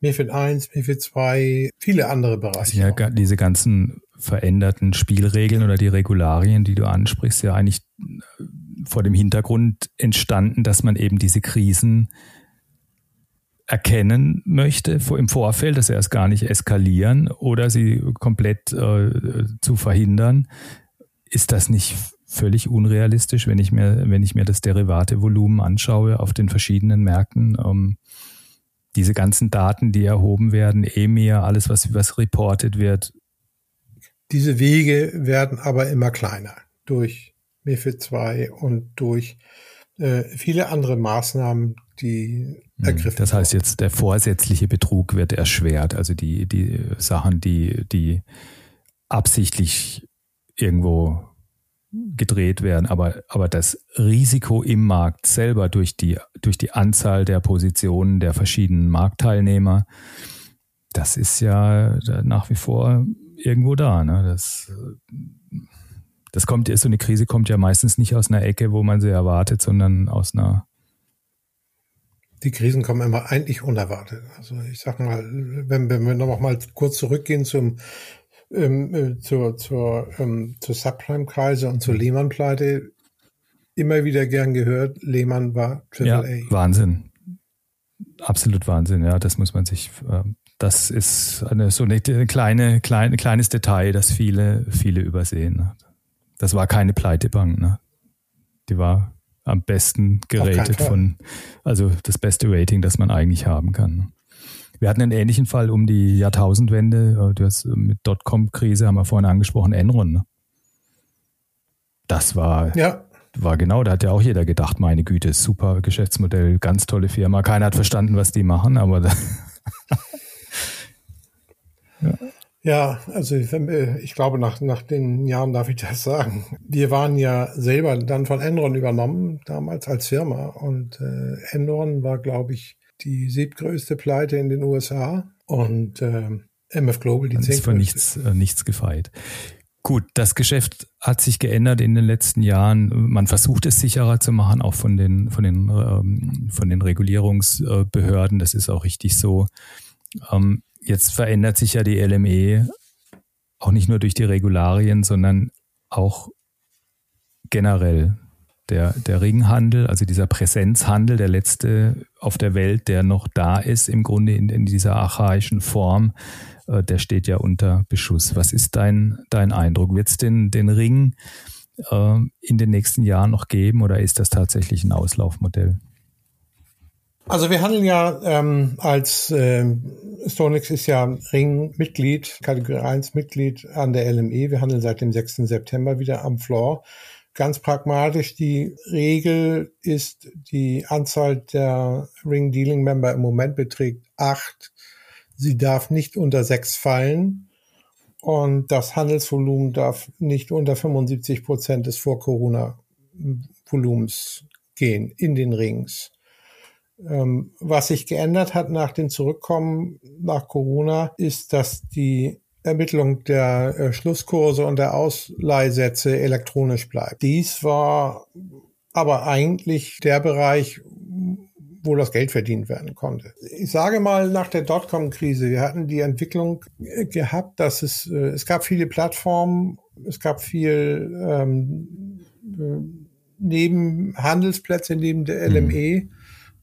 MIFID 1, MIFID 2, viele andere Bereiche. Ja, diese ganzen veränderten Spielregeln oder die Regularien, die du ansprichst, ja eigentlich äh, vor dem Hintergrund entstanden, dass man eben diese Krisen erkennen möchte im Vorfeld, dass sie erst gar nicht eskalieren oder sie komplett äh, zu verhindern. Ist das nicht völlig unrealistisch, wenn ich mir, wenn ich mir das Derivatevolumen anschaue auf den verschiedenen Märkten? Ähm, diese ganzen Daten, die erhoben werden, EMIR, alles, was, was reported wird. Diese Wege werden aber immer kleiner durch MIFID 2 und durch äh, viele andere Maßnahmen, die hm, ergriffen Das heißt jetzt, der vorsätzliche Betrug wird erschwert. Also die, die Sachen, die, die absichtlich irgendwo gedreht werden, aber, aber das Risiko im Markt selber durch die, durch die Anzahl der Positionen der verschiedenen Marktteilnehmer, das ist ja nach wie vor irgendwo da. Ne? Das, das kommt, so eine Krise kommt ja meistens nicht aus einer Ecke, wo man sie erwartet, sondern aus einer die Krisen kommen immer eigentlich unerwartet. Also ich sag mal, wenn, wenn wir noch mal kurz zurückgehen zum ähm, äh, zur, zur, ähm, zur Subprime-Kreise und zur Lehmann-Pleite immer wieder gern gehört. Lehmann war Triple ja, A. Wahnsinn. Absolut Wahnsinn, ja. Das muss man sich, äh, das ist eine, so eine kleine, kleine, kleines Detail, das viele, viele übersehen. Ne? Das war keine Pleitebank, ne? Die war am besten geratet von, also das beste Rating, das man eigentlich haben kann. Wir hatten einen ähnlichen Fall um die Jahrtausendwende. Äh, du hast äh, mit Dotcom-Krise haben wir vorhin angesprochen, Enron. Ne? Das war, ja. war genau, da hat ja auch jeder gedacht, meine Güte, super Geschäftsmodell, ganz tolle Firma. Keiner hat verstanden, was die machen, aber ja. Ja, also ich glaube, nach, nach den Jahren darf ich das sagen. Wir waren ja selber dann von Enron übernommen, damals als Firma. Und äh, Enron war, glaube ich, die siebtgrößte Pleite in den USA und äh, MF Global die zehnte. ist von nichts, äh, nichts gefeit. Gut, das Geschäft hat sich geändert in den letzten Jahren. Man versucht es sicherer zu machen, auch von den, von den, ähm, von den Regulierungsbehörden. Das ist auch richtig so. Ähm, jetzt verändert sich ja die LME auch nicht nur durch die Regularien, sondern auch generell der, der Ringhandel, also dieser Präsenzhandel, der letzte auf der Welt, der noch da ist, im Grunde in, in dieser archaischen Form, äh, der steht ja unter Beschuss. Was ist dein, dein Eindruck? Wird es den, den Ring äh, in den nächsten Jahren noch geben oder ist das tatsächlich ein Auslaufmodell? Also wir handeln ja ähm, als ähm, Stonex ist ja Ring-Mitglied, Kategorie 1 Mitglied an der LME. Wir handeln seit dem 6. September wieder am Floor. Ganz pragmatisch, die Regel ist, die Anzahl der Ring Dealing Member im Moment beträgt acht. Sie darf nicht unter sechs fallen. Und das Handelsvolumen darf nicht unter 75 Prozent des Vor-Corona-Volumens gehen in den Rings. Ähm, was sich geändert hat nach dem Zurückkommen nach Corona, ist, dass die Ermittlung der äh, Schlusskurse und der Ausleihsätze elektronisch bleibt. Dies war aber eigentlich der Bereich, wo das Geld verdient werden konnte. Ich sage mal nach der Dotcom-Krise, wir hatten die Entwicklung gehabt, dass es, äh, es gab viele Plattformen, es gab viel ähm, äh, neben Handelsplätze neben der LME. Mhm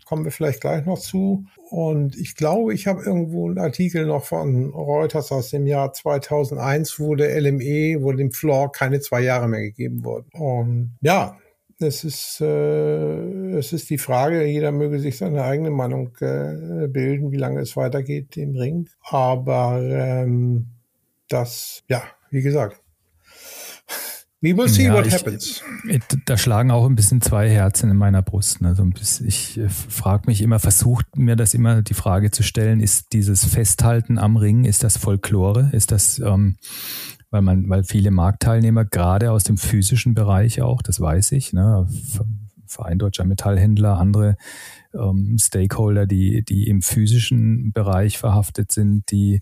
kommen wir vielleicht gleich noch zu. Und ich glaube, ich habe irgendwo einen Artikel noch von Reuters aus dem Jahr 2001, wo der LME, wo dem Floor keine zwei Jahre mehr gegeben wurden. Und ja, es ist, äh, es ist die Frage, jeder möge sich seine eigene Meinung äh, bilden, wie lange es weitergeht im Ring. Aber ähm, das, ja, wie gesagt, We will see ja, what ich, happens. Da schlagen auch ein bisschen zwei Herzen in meiner Brust. Also ich äh, frage mich immer, versucht mir das immer die Frage zu stellen, ist dieses Festhalten am Ring, ist das Folklore? Ist das, ähm, weil man, weil viele Marktteilnehmer gerade aus dem physischen Bereich auch, das weiß ich, ne, Verein Deutscher Metallhändler, andere ähm, Stakeholder, die, die im physischen Bereich verhaftet sind, die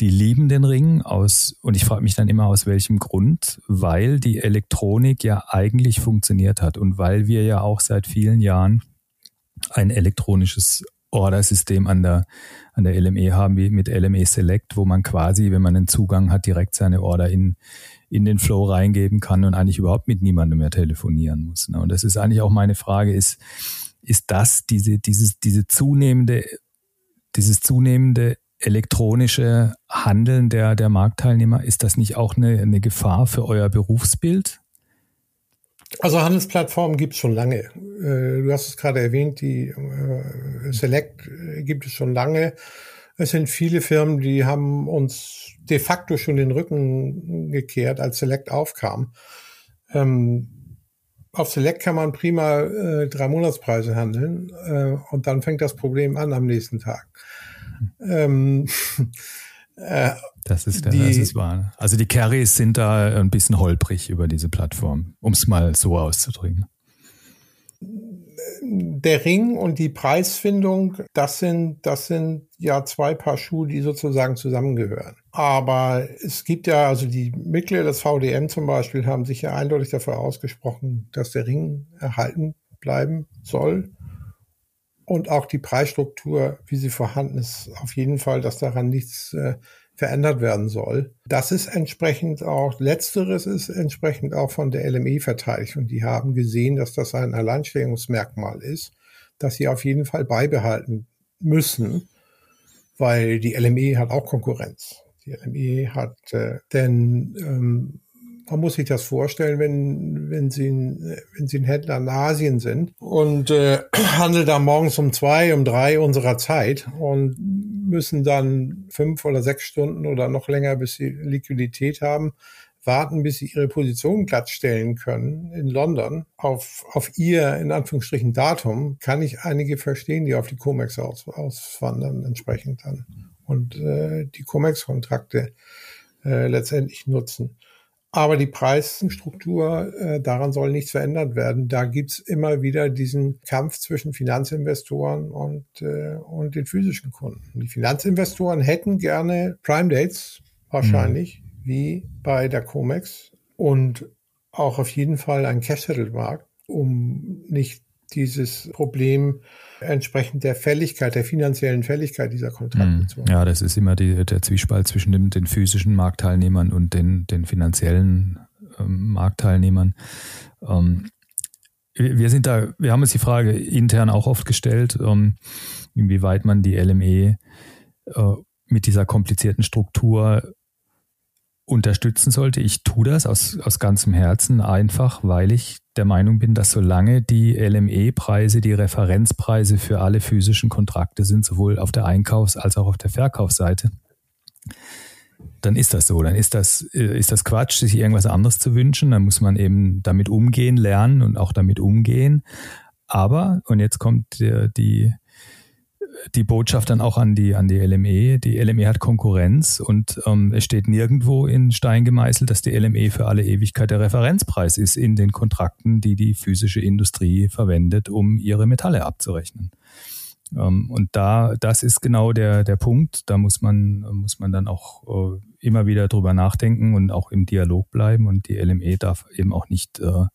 die lieben den Ring aus, und ich frage mich dann immer aus welchem Grund, weil die Elektronik ja eigentlich funktioniert hat und weil wir ja auch seit vielen Jahren ein elektronisches Ordersystem an der, an der LME haben, wie mit LME Select, wo man quasi, wenn man einen Zugang hat, direkt seine Order in, in den Flow reingeben kann und eigentlich überhaupt mit niemandem mehr telefonieren muss. Ne? Und das ist eigentlich auch meine Frage, ist, ist das diese, dieses, diese zunehmende, dieses zunehmende elektronische Handeln der, der Marktteilnehmer, ist das nicht auch eine, eine Gefahr für euer Berufsbild? Also Handelsplattformen gibt es schon lange. Äh, du hast es gerade erwähnt, die äh, Select äh, gibt es schon lange. Es sind viele Firmen, die haben uns de facto schon den Rücken gekehrt, als Select aufkam. Ähm, auf Select kann man prima drei Monatspreise handeln und dann fängt das Problem an am nächsten Tag. Ähm, äh, das ist, die, das ist wahr. Also die Carries sind da ein bisschen holprig über diese Plattform, um es mal so auszudrücken. Der Ring und die Preisfindung, das sind, das sind ja zwei Paar Schuhe, die sozusagen zusammengehören. Aber es gibt ja, also die Mitglieder des VDM zum Beispiel haben sich ja eindeutig dafür ausgesprochen, dass der Ring erhalten bleiben soll und auch die Preisstruktur, wie sie vorhanden ist, auf jeden Fall, dass daran nichts äh, verändert werden soll. Das ist entsprechend auch, letzteres ist entsprechend auch von der LME verteidigt und die haben gesehen, dass das ein Alleinstellungsmerkmal ist, das sie auf jeden Fall beibehalten müssen, weil die LME hat auch Konkurrenz. Die LME hat, äh, denn ähm, man muss sich das vorstellen, wenn, wenn, Sie, ein, wenn Sie ein Händler in Asien sind und äh, handeln da morgens um zwei, um drei unserer Zeit und müssen dann fünf oder sechs Stunden oder noch länger, bis Sie Liquidität haben, warten, bis sie ihre Position glattstellen können in London auf, auf ihr, in Anführungsstrichen, Datum, kann ich einige verstehen, die auf die Comex aus, auswandern entsprechend dann und äh, die Comex-Kontrakte äh, letztendlich nutzen. Aber die Preisstruktur, äh, daran soll nichts verändert werden. Da gibt's immer wieder diesen Kampf zwischen Finanzinvestoren und, äh, und den physischen Kunden. Die Finanzinvestoren hätten gerne Prime Dates wahrscheinlich, mhm. wie bei der Comex und auch auf jeden Fall ein Cash-Settle-Markt, um nicht dieses Problem entsprechend der Fälligkeit, der finanziellen Fälligkeit dieser Kontrakte machen. Ja, das ist immer die, der Zwiespalt zwischen dem, den physischen Marktteilnehmern und den, den finanziellen ähm, Marktteilnehmern. Ähm, wir sind da, wir haben uns die Frage intern auch oft gestellt, ähm, inwieweit man die LME äh, mit dieser komplizierten Struktur unterstützen sollte. Ich tue das aus, aus ganzem Herzen einfach, weil ich der Meinung bin, dass solange die LME-Preise die Referenzpreise für alle physischen Kontrakte sind, sowohl auf der Einkaufs- als auch auf der Verkaufsseite, dann ist das so. Dann ist das, äh, ist das Quatsch, sich irgendwas anderes zu wünschen. Dann muss man eben damit umgehen lernen und auch damit umgehen. Aber, und jetzt kommt die, die die Botschaft dann auch an die, an die LME. Die LME hat Konkurrenz und ähm, es steht nirgendwo in Stein gemeißelt, dass die LME für alle Ewigkeit der Referenzpreis ist in den Kontrakten, die die physische Industrie verwendet, um ihre Metalle abzurechnen. Ähm, und da, das ist genau der, der Punkt. Da muss man, muss man dann auch äh, immer wieder drüber nachdenken und auch im Dialog bleiben. Und die LME darf eben auch nicht äh,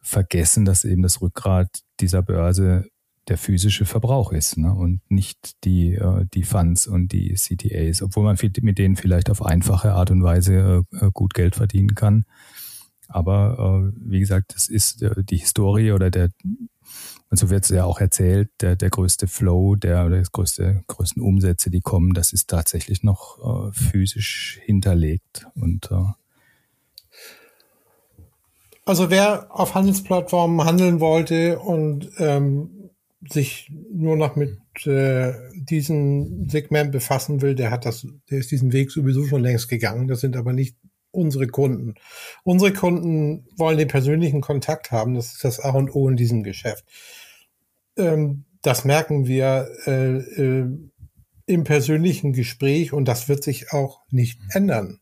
vergessen, dass eben das Rückgrat dieser Börse der physische Verbrauch ist ne? und nicht die, äh, die Funds und die CTAs, obwohl man mit denen vielleicht auf einfache Art und Weise äh, äh, gut Geld verdienen kann. Aber äh, wie gesagt, das ist die Historie oder der, und so wird es ja auch erzählt, der, der größte Flow, der oder das größte, größten Umsätze, die kommen, das ist tatsächlich noch physisch hinterlegt. Und also wer auf Handelsplattformen handeln wollte und ähm, sich nur noch mit äh, diesem Segment befassen will, der hat das, der ist diesen Weg sowieso schon längst gegangen. Das sind aber nicht unsere Kunden. Unsere Kunden wollen den persönlichen Kontakt haben. Das ist das A und O in diesem Geschäft. Ähm, das merken wir äh, äh, im persönlichen Gespräch und das wird sich auch nicht ändern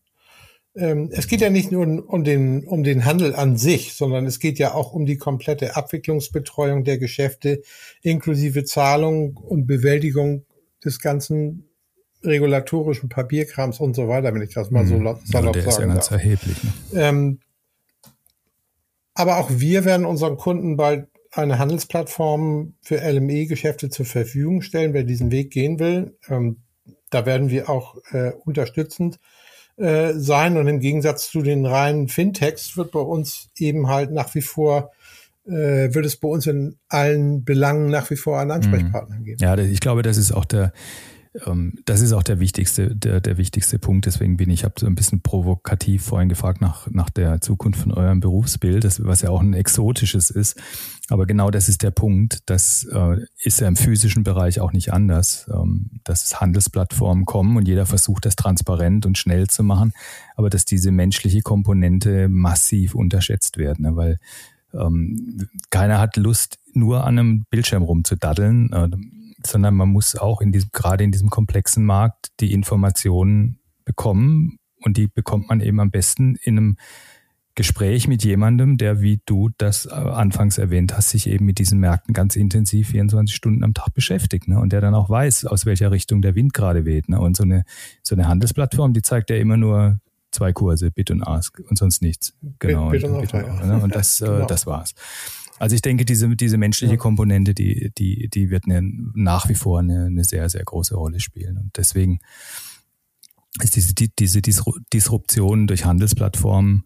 ähm, es geht ja nicht nur um den, um den Handel an sich, sondern es geht ja auch um die komplette Abwicklungsbetreuung der Geschäfte inklusive Zahlung und Bewältigung des ganzen regulatorischen Papierkrams und so weiter, wenn ich das mal so mhm. salopp ja, der sagen ist ja ganz darf. erheblich. Ne? Ähm, aber auch wir werden unseren Kunden bald eine Handelsplattform für LME-Geschäfte zur Verfügung stellen, wer diesen Weg gehen will. Ähm, da werden wir auch äh, unterstützend äh, sein. Und im Gegensatz zu den reinen Fintechs wird bei uns eben halt nach wie vor äh, wird es bei uns in allen Belangen nach wie vor einen Ansprechpartner mhm. geben. Ja, ich glaube, das ist auch der das ist auch der wichtigste, der, der wichtigste Punkt. Deswegen bin ich, habe so ein bisschen provokativ vorhin gefragt nach, nach der Zukunft von eurem Berufsbild, das, was ja auch ein exotisches ist. Aber genau das ist der Punkt. Das äh, ist ja im physischen Bereich auch nicht anders, ähm, dass Handelsplattformen kommen und jeder versucht, das transparent und schnell zu machen, aber dass diese menschliche Komponente massiv unterschätzt wird, ne? weil ähm, keiner hat Lust, nur an einem Bildschirm rumzudaddeln. Sondern man muss auch in diesem, gerade in diesem komplexen Markt die Informationen bekommen und die bekommt man eben am besten in einem Gespräch mit jemandem, der, wie du das äh, anfangs erwähnt hast, sich eben mit diesen Märkten ganz intensiv 24 Stunden am Tag beschäftigt ne? und der dann auch weiß, aus welcher Richtung der Wind gerade weht. Ne? Und so eine, so eine Handelsplattform, die zeigt ja immer nur zwei Kurse, Bit und Ask und sonst nichts. Genau. Bit, Bit und, und, Bit und, ne? und das, äh, genau. das war's. Also ich denke, diese, diese menschliche ja. Komponente, die, die, die wird eine, nach wie vor eine, eine sehr, sehr große Rolle spielen. Und deswegen ist diese, die, diese Disruption durch Handelsplattformen,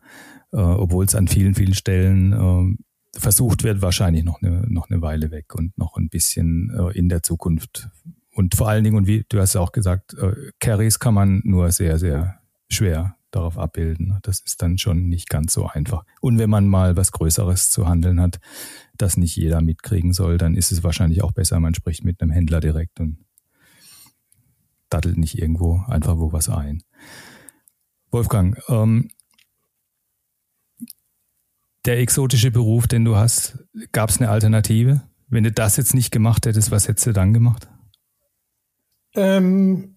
äh, obwohl es an vielen, vielen Stellen äh, versucht wird, wahrscheinlich noch eine, noch eine Weile weg und noch ein bisschen äh, in der Zukunft. Und vor allen Dingen, und wie du hast ja auch gesagt, äh, Carries kann man nur sehr, sehr schwer darauf abbilden. Das ist dann schon nicht ganz so einfach. Und wenn man mal was Größeres zu handeln hat, das nicht jeder mitkriegen soll, dann ist es wahrscheinlich auch besser, man spricht mit einem Händler direkt und dattelt nicht irgendwo einfach wo was ein. Wolfgang, ähm, der exotische Beruf, den du hast, gab es eine Alternative? Wenn du das jetzt nicht gemacht hättest, was hättest du dann gemacht? Ähm,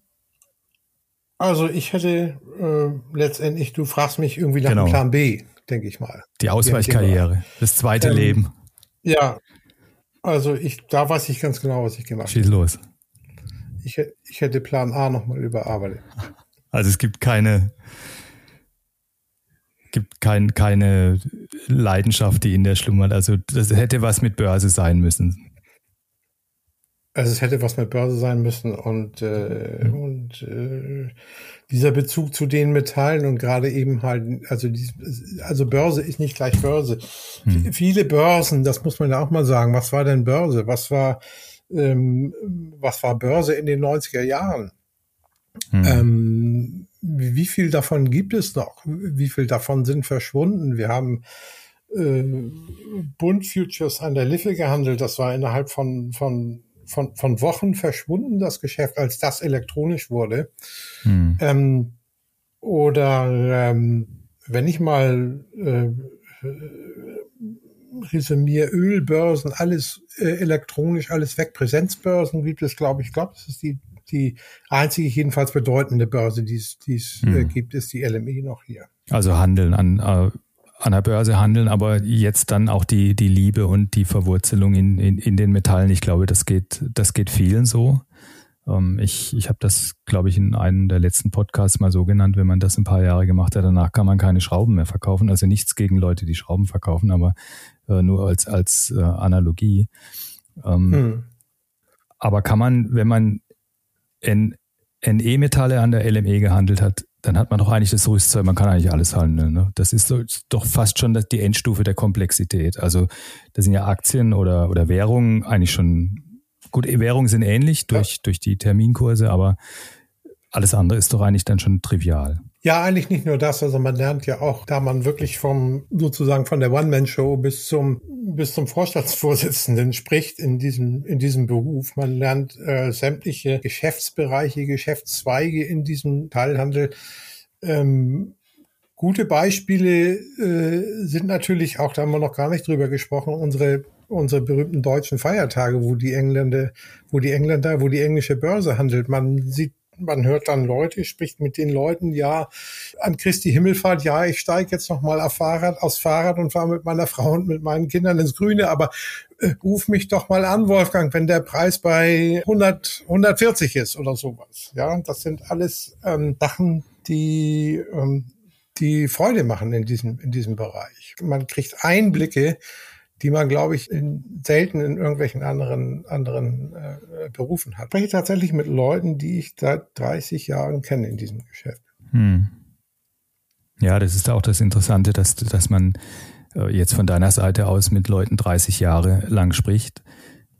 also ich hätte äh, letztendlich, du fragst mich irgendwie nach genau. dem Plan B, denke ich mal. Die Ausweichkarriere, das zweite ähm, Leben. Ja, also ich, da weiß ich ganz genau, was ich gemacht habe. Schieß los. Ich, ich hätte Plan A nochmal überarbeitet. Also es gibt keine, gibt kein, keine Leidenschaft, die in der schlummert. Also das hätte was mit Börse sein müssen. Also es hätte was mit Börse sein müssen und, äh, mhm. und äh, dieser Bezug zu den Metallen und gerade eben halt, also, die, also Börse ist nicht gleich Börse. Mhm. Viele Börsen, das muss man ja auch mal sagen, was war denn Börse? Was war, ähm, was war Börse in den 90er Jahren? Mhm. Ähm, wie, viel davon gibt es noch? Wie viel davon sind verschwunden? Wir haben äh, Bund Futures an der Liffe gehandelt. Das war innerhalb von, von von, von Wochen verschwunden, das Geschäft, als das elektronisch wurde. Hm. Ähm, oder ähm, wenn ich mal äh, resümiere, Ölbörsen, alles äh, elektronisch, alles weg. Präsenzbörsen gibt es, glaube ich, glaube, das ist die, die einzige, jedenfalls bedeutende Börse, die es äh, hm. äh, gibt, ist die LME noch hier. Also Handeln an äh, an der Börse handeln, aber jetzt dann auch die, die Liebe und die Verwurzelung in, in, in den Metallen. Ich glaube, das geht, das geht vielen so. Ähm, ich ich habe das, glaube ich, in einem der letzten Podcasts mal so genannt, wenn man das ein paar Jahre gemacht hat, danach kann man keine Schrauben mehr verkaufen. Also nichts gegen Leute, die Schrauben verkaufen, aber äh, nur als, als äh, Analogie. Ähm, hm. Aber kann man, wenn man NE-Metalle an der LME gehandelt hat, dann hat man doch eigentlich das Rüstzeug, man kann eigentlich alles handeln. Ne? Das ist doch fast schon die Endstufe der Komplexität. Also da sind ja Aktien oder, oder Währungen eigentlich schon, gut, Währungen sind ähnlich durch, ja. durch die Terminkurse, aber alles andere ist doch eigentlich dann schon trivial. Ja, eigentlich nicht nur das, also man lernt ja auch, da man wirklich vom sozusagen von der One-Man-Show bis zum bis zum Vorstandsvorsitzenden spricht in diesem in diesem Beruf. Man lernt äh, sämtliche Geschäftsbereiche, Geschäftszweige in diesem Teilhandel. Ähm, gute Beispiele äh, sind natürlich auch, da haben wir noch gar nicht drüber gesprochen, unsere unsere berühmten deutschen Feiertage, wo die Engländer, wo die Engländer, wo die englische Börse handelt. Man sieht man hört dann Leute, spricht mit den Leuten, ja, an Christi Himmelfahrt, ja, ich steige jetzt noch mal auf Fahrrad, aufs Fahrrad und fahre mit meiner Frau und mit meinen Kindern ins Grüne, aber äh, ruf mich doch mal an, Wolfgang, wenn der Preis bei 100, 140 ist oder sowas. Ja, das sind alles ähm, Sachen, die ähm, die Freude machen in diesem in diesem Bereich. Man kriegt Einblicke die man, glaube ich, in, selten in irgendwelchen anderen, anderen äh, Berufen hat. Ich spreche tatsächlich mit Leuten, die ich seit 30 Jahren kenne in diesem Geschäft. Hm. Ja, das ist auch das Interessante, dass, dass man äh, jetzt von deiner Seite aus mit Leuten 30 Jahre lang spricht.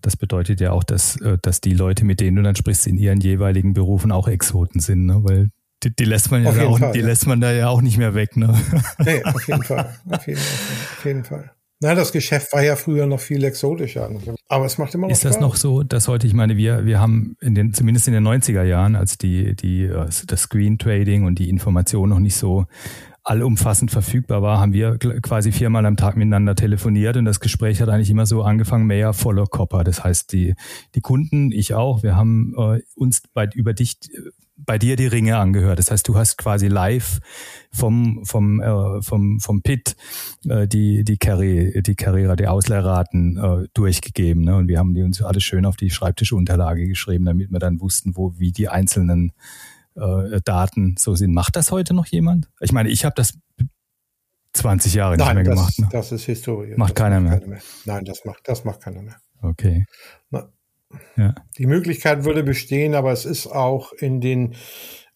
Das bedeutet ja auch, dass, äh, dass die Leute, mit denen du dann sprichst, in ihren jeweiligen Berufen auch Exoten sind, ne? weil die, die lässt man ja auch, Fall, die ja. lässt man da ja auch nicht mehr weg. Ne? Nee, auf jeden Fall. Auf jeden, auf jeden Fall. Na, das Geschäft war ja früher noch viel exotischer. Aber es macht immer noch Ist das Spaß. noch so, dass heute, ich meine, wir, wir haben in den, zumindest in den 90er Jahren, als die, die, äh, das Screen Trading und die Information noch nicht so allumfassend verfügbar war, haben wir quasi viermal am Tag miteinander telefoniert und das Gespräch hat eigentlich immer so angefangen, mehr Follow Copper. Das heißt, die, die Kunden, ich auch, wir haben äh, uns bei, über dich bei dir die Ringe angehört. Das heißt, du hast quasi live vom vom äh, vom vom Pit äh, die die Carry die Carrera die Ausleihraten äh, durchgegeben. Ne? Und wir haben die uns alles schön auf die Schreibtischunterlage geschrieben, damit wir dann wussten, wo wie die einzelnen äh, Daten so sind. Macht das heute noch jemand? Ich meine, ich habe das 20 Jahre Nein, nicht mehr das, gemacht. Ne? Das ist Historie. Macht das keiner macht mehr. mehr. Nein, das macht das macht keiner mehr. Okay. Ja. Die Möglichkeit würde bestehen, aber es ist auch in den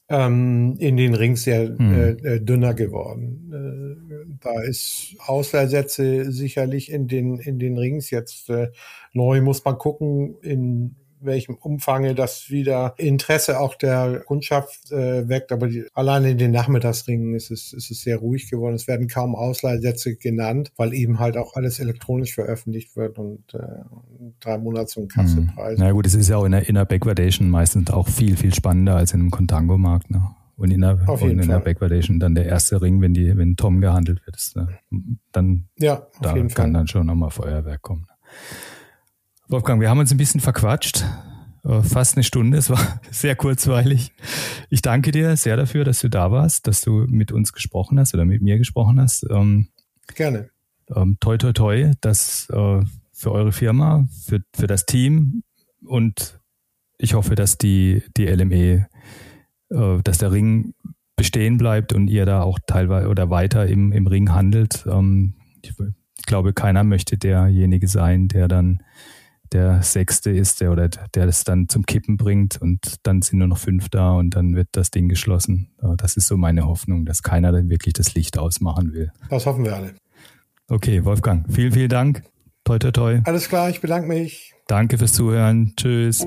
ähm, in den Rings sehr hm. äh, dünner geworden. Äh, da ist Ausleihsätze sicherlich in den in den Rings jetzt äh, neu. Muss man gucken, in welchem Umfange das wieder Interesse auch der Kundschaft äh, weckt. Aber die, allein in den Nachmittagsringen ist es, ist es sehr ruhig geworden. Es werden kaum Ausleihsätze genannt, weil eben halt auch alles elektronisch veröffentlicht wird und äh, drei Monate zum Kassepreis. Na gut, es ist ja auch in der, in der Backwardation meistens auch viel, viel spannender als in einem Contango-Markt. Ne? Und in, der, und in der Backwardation dann der erste Ring, wenn die, wenn Tom gehandelt wird, ist, ne? dann ja, da kann Fall. dann schon nochmal Feuerwerk kommen. Wolfgang, wir haben uns ein bisschen verquatscht. Äh, fast eine Stunde. Es war sehr kurzweilig. Ich danke dir sehr dafür, dass du da warst, dass du mit uns gesprochen hast oder mit mir gesprochen hast. Ähm, Gerne. Ähm, toi, toi, toi, dass äh, für eure Firma, für, für das Team und ich hoffe, dass die, die LME, äh, dass der Ring bestehen bleibt und ihr da auch teilweise oder weiter im, im Ring handelt. Ähm, ich, ich glaube, keiner möchte derjenige sein, der dann der Sechste ist, der oder der das dann zum Kippen bringt und dann sind nur noch fünf da und dann wird das Ding geschlossen. Das ist so meine Hoffnung, dass keiner dann wirklich das Licht ausmachen will. Das hoffen wir alle. Okay, Wolfgang, vielen, vielen Dank. Toi, toi, toi. Alles klar, ich bedanke mich. Danke fürs Zuhören. Tschüss.